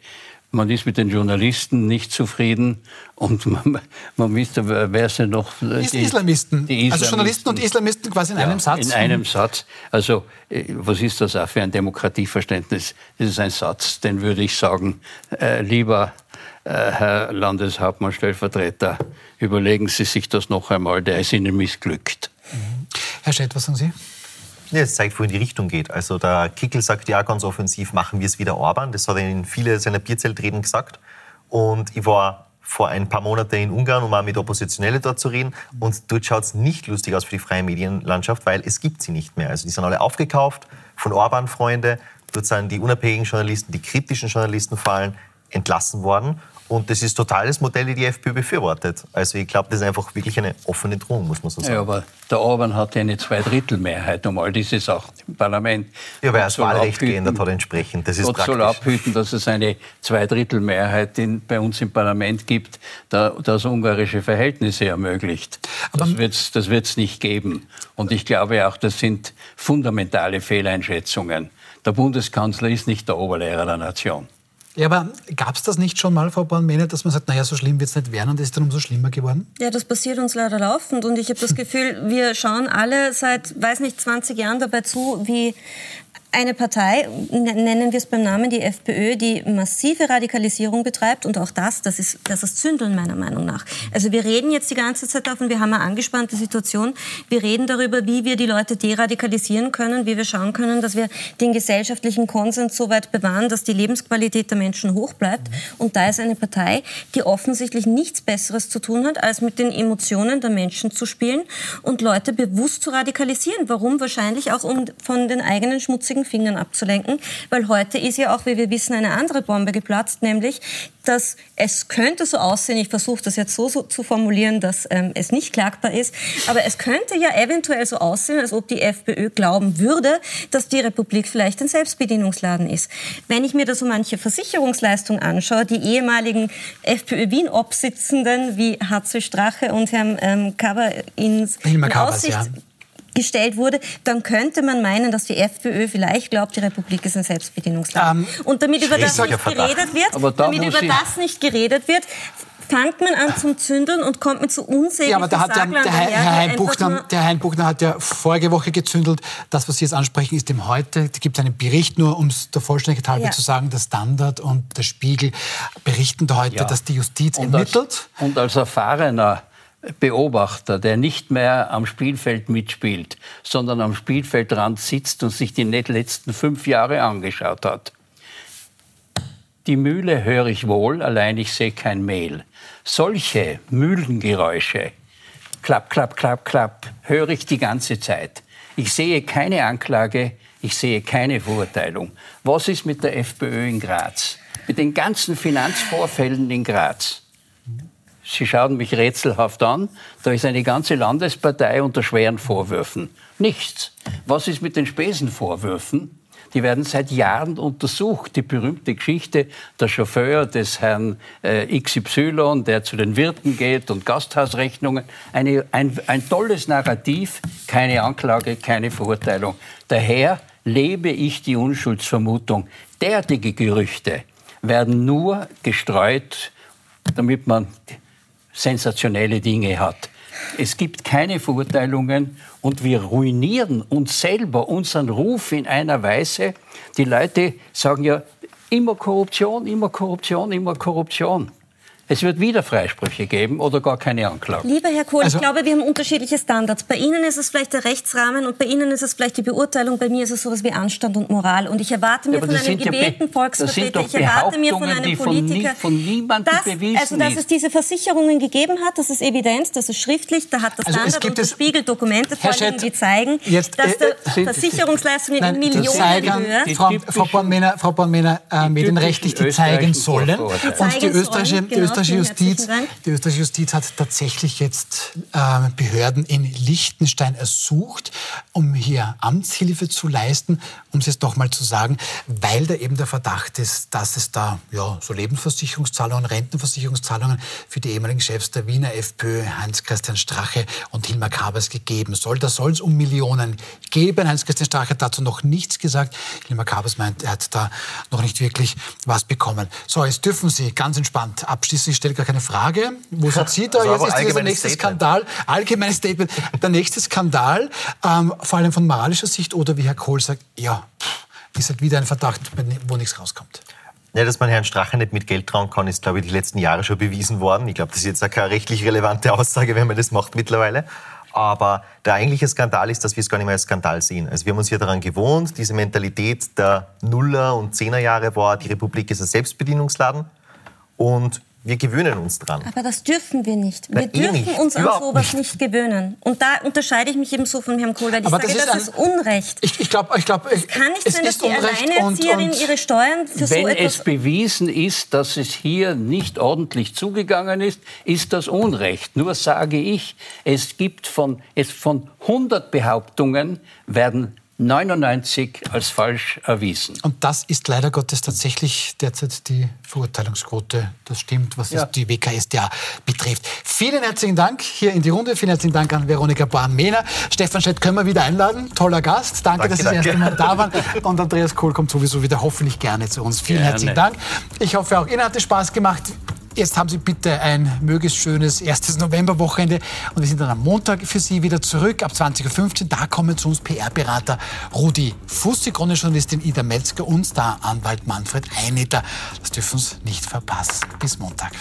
Man ist mit den Journalisten nicht zufrieden und man, man müsste, wer ist denn noch? Die, die, Islamisten. die, Islamisten. Also Journalisten und Islamisten quasi in ja, einem Satz. In einem Satz. Also äh, was ist das auch für ein Demokratieverständnis? Das ist ein Satz, den würde ich sagen, äh, lieber äh, Herr Landeshauptmann, Stellvertreter, überlegen Sie sich das noch einmal, der ist Ihnen missglückt. Mhm. Herr Schett, was sagen Sie? Ja, es zeigt, wohin die Richtung geht. Also der Kickel sagt ja ganz offensiv, machen wir es wieder Orban. Das hat er in viele seiner Bierzeltreden gesagt. Und ich war vor ein paar Monaten in Ungarn, um mal mit Oppositionellen dort zu reden. Und dort schaut es nicht lustig aus für die freie Medienlandschaft, weil es gibt sie nicht mehr. Also die sind alle aufgekauft von Orban-Freunde. Dort sind die unabhängigen Journalisten, die kritischen Journalisten vor allem entlassen worden. Und das ist total das Modell, das die FPÖ befürwortet. Also ich glaube, das ist einfach wirklich eine offene Drohung, muss man so sagen. Ja, aber der Orban hat ja eine Zweidrittelmehrheit um all diese Sachen im Parlament. Ja, weil er das Wahlrecht abhüten, geändert hat entsprechend. Das ist Gott praktisch. soll abhüten, dass es eine Zweidrittelmehrheit in, bei uns im Parlament gibt, da, das ungarische Verhältnisse ermöglicht. Aber das wird es das wird's nicht geben. Und ich glaube auch, das sind fundamentale Fehleinschätzungen. Der Bundeskanzler ist nicht der Oberlehrer der Nation. Ja, aber gab es das nicht schon mal, Frau Born-Mene, dass man sagt, naja, so schlimm wird es nicht werden und ist dann umso schlimmer geworden? Ja, das passiert uns leider laufend und ich habe das Gefühl, wir schauen alle seit, weiß nicht, 20 Jahren dabei zu, wie eine Partei, nennen wir es beim Namen, die FPÖ, die massive Radikalisierung betreibt und auch das, das ist, das ist Zündeln meiner Meinung nach. Also wir reden jetzt die ganze Zeit davon, wir haben eine angespannte Situation, wir reden darüber, wie wir die Leute deradikalisieren können, wie wir schauen können, dass wir den gesellschaftlichen Konsens so weit bewahren, dass die Lebensqualität der Menschen hoch bleibt. Und da ist eine Partei, die offensichtlich nichts Besseres zu tun hat, als mit den Emotionen der Menschen zu spielen und Leute bewusst zu radikalisieren. Warum? Wahrscheinlich auch, um von den eigenen schmutzigen schmutzigen Fingern abzulenken, weil heute ist ja auch, wie wir wissen, eine andere Bombe geplatzt, nämlich, dass es könnte so aussehen, ich versuche das jetzt so, so zu formulieren, dass ähm, es nicht klagbar ist, aber es könnte ja eventuell so aussehen, als ob die FPÖ glauben würde, dass die Republik vielleicht ein Selbstbedienungsladen ist. Wenn ich mir da so manche Versicherungsleistungen anschaue, die ehemaligen FPÖ Wien-Obsitzenden wie Hatze Strache und Herrn ähm, Kaber ins, in Aussicht ja gestellt wurde, dann könnte man meinen, dass die FPÖ vielleicht glaubt, die Republik ist ein Selbstbedienungsland. Ähm, und damit über das nicht geredet wird, damit über das nicht geredet wird, fängt man an zum Zündeln und kommt mit so unsäglichen Ja, aber da hat der, der, Herr, Hein Buchner, der Hein Buchner hat ja vorige Woche gezündelt. Das, was Sie jetzt ansprechen, ist dem heute. Da gibt es einen Bericht, nur um es der Vollständigkeit halber ja. zu sagen, der Standard und der Spiegel berichten da heute, ja. dass die Justiz und ermittelt. Als, und als erfahrener Beobachter, der nicht mehr am Spielfeld mitspielt, sondern am Spielfeldrand sitzt und sich die letzten fünf Jahre angeschaut hat. Die Mühle höre ich wohl, allein ich sehe kein Mehl. Solche Mühlengeräusche, klapp, klapp, klapp, klapp, höre ich die ganze Zeit. Ich sehe keine Anklage, ich sehe keine Verurteilung. Was ist mit der FPÖ in Graz? Mit den ganzen Finanzvorfällen in Graz? Sie schauen mich rätselhaft an. Da ist eine ganze Landespartei unter schweren Vorwürfen. Nichts. Was ist mit den Spesenvorwürfen? Die werden seit Jahren untersucht. Die berühmte Geschichte, der Chauffeur des Herrn äh, XY, der zu den Wirten geht und Gasthausrechnungen. Eine, ein, ein tolles Narrativ, keine Anklage, keine Verurteilung. Daher lebe ich die Unschuldsvermutung. Derartige Gerüchte werden nur gestreut, damit man sensationelle Dinge hat. Es gibt keine Verurteilungen und wir ruinieren uns selber, unseren Ruf in einer Weise. Die Leute sagen ja immer Korruption, immer Korruption, immer Korruption. Es wird wieder Freisprüche geben oder gar keine Anklage. Lieber Herr Kohl, also, ich glaube, wir haben unterschiedliche Standards. Bei Ihnen ist es vielleicht der Rechtsrahmen und bei Ihnen ist es vielleicht die Beurteilung. Bei mir ist es sowas wie Anstand und Moral. Und ich erwarte mir ja, von einem gewählten ja Volksvertreter, ich erwarte mir von einem Politiker, von, nie, von niemandem dass, also, dass es diese Versicherungen gegeben hat, das ist Evidenz, das ist schriftlich, da hat das also Standard und der Spiegel Dokumente vorliegen, die zeigen, jetzt, dass äh, äh Versicherungsleistungen in Millionenhöhe... Frau, Frau Bornmänner, Frau Bornmänner äh, medienrechtlich, die zeigen sollen. Und die österreichische, österreichische Justiz, die österreichische Justiz hat tatsächlich jetzt äh, Behörden in Liechtenstein ersucht, um hier Amtshilfe zu leisten, um es jetzt doch mal zu sagen, weil da eben der Verdacht ist, dass es da ja, so Lebensversicherungszahlungen, Rentenversicherungszahlungen für die ehemaligen Chefs der Wiener FPÖ, Heinz-Christian Strache und Hilmar Kabers gegeben soll. Da soll es um Millionen geben. Heinz-Christian Strache hat dazu noch nichts gesagt. Hilmar Kabers meint, er hat da noch nicht wirklich was bekommen. So, jetzt dürfen Sie ganz entspannt abschließen. Ich stelle gar keine Frage. Wo sind Sie da? Jetzt ist dieser nächste Statement. Skandal, allgemeines Statement. Der nächste Skandal, ähm, vor allem von moralischer Sicht oder wie Herr Kohl sagt, ja, ist halt wieder ein Verdacht, wo nichts rauskommt. Ja, dass man Herrn Strache nicht mit Geld trauen kann, ist, glaube ich, die letzten Jahre schon bewiesen worden. Ich glaube, das ist jetzt auch keine rechtlich relevante Aussage, wenn man das macht mittlerweile. Aber der eigentliche Skandal ist, dass wir es gar nicht mehr als Skandal sehen. Also wir haben uns hier daran gewohnt, diese Mentalität der Nuller- und Zehnerjahre war, die Republik ist ein Selbstbedienungsladen. Und wir gewöhnen uns dran. Aber das dürfen wir nicht. Wir Na, dürfen nicht. uns an sowas nicht. nicht. gewöhnen. Und da unterscheide ich mich eben so von Herrn Kohl, weil ich Aber sage, das ist, das ist Unrecht. Ich, ich glaube, ich glaub, es kann nicht sein, dass die Alleinerzieherin ihre Steuern für wenn so etwas... Wenn es bewiesen ist, dass es hier nicht ordentlich zugegangen ist, ist das Unrecht. Nur sage ich, es gibt von, es von 100 Behauptungen werden 99 als falsch erwiesen. Und das ist leider Gottes tatsächlich derzeit die Verurteilungsquote. Das stimmt, was ja. die WKSDA betrifft. Vielen herzlichen Dank hier in die Runde. Vielen herzlichen Dank an Veronika Born-Mehner. Stefan Schett können wir wieder einladen. Toller Gast. Danke, danke dass Sie das erste Mal da waren. Und Andreas Kohl kommt sowieso wieder hoffentlich gerne zu uns. Vielen gerne. herzlichen Dank. Ich hoffe, auch Ihnen hat es Spaß gemacht. Jetzt haben Sie bitte ein möglichst schönes erstes Novemberwochenende. Und wir sind dann am Montag für Sie wieder zurück ab 20.15 Uhr. Da kommen zu uns PR-Berater Rudi Fuß, die Krone-Journalistin Ida Metzger und Star-Anwalt Manfred Eineter. Das dürfen Sie nicht verpassen. Bis Montag.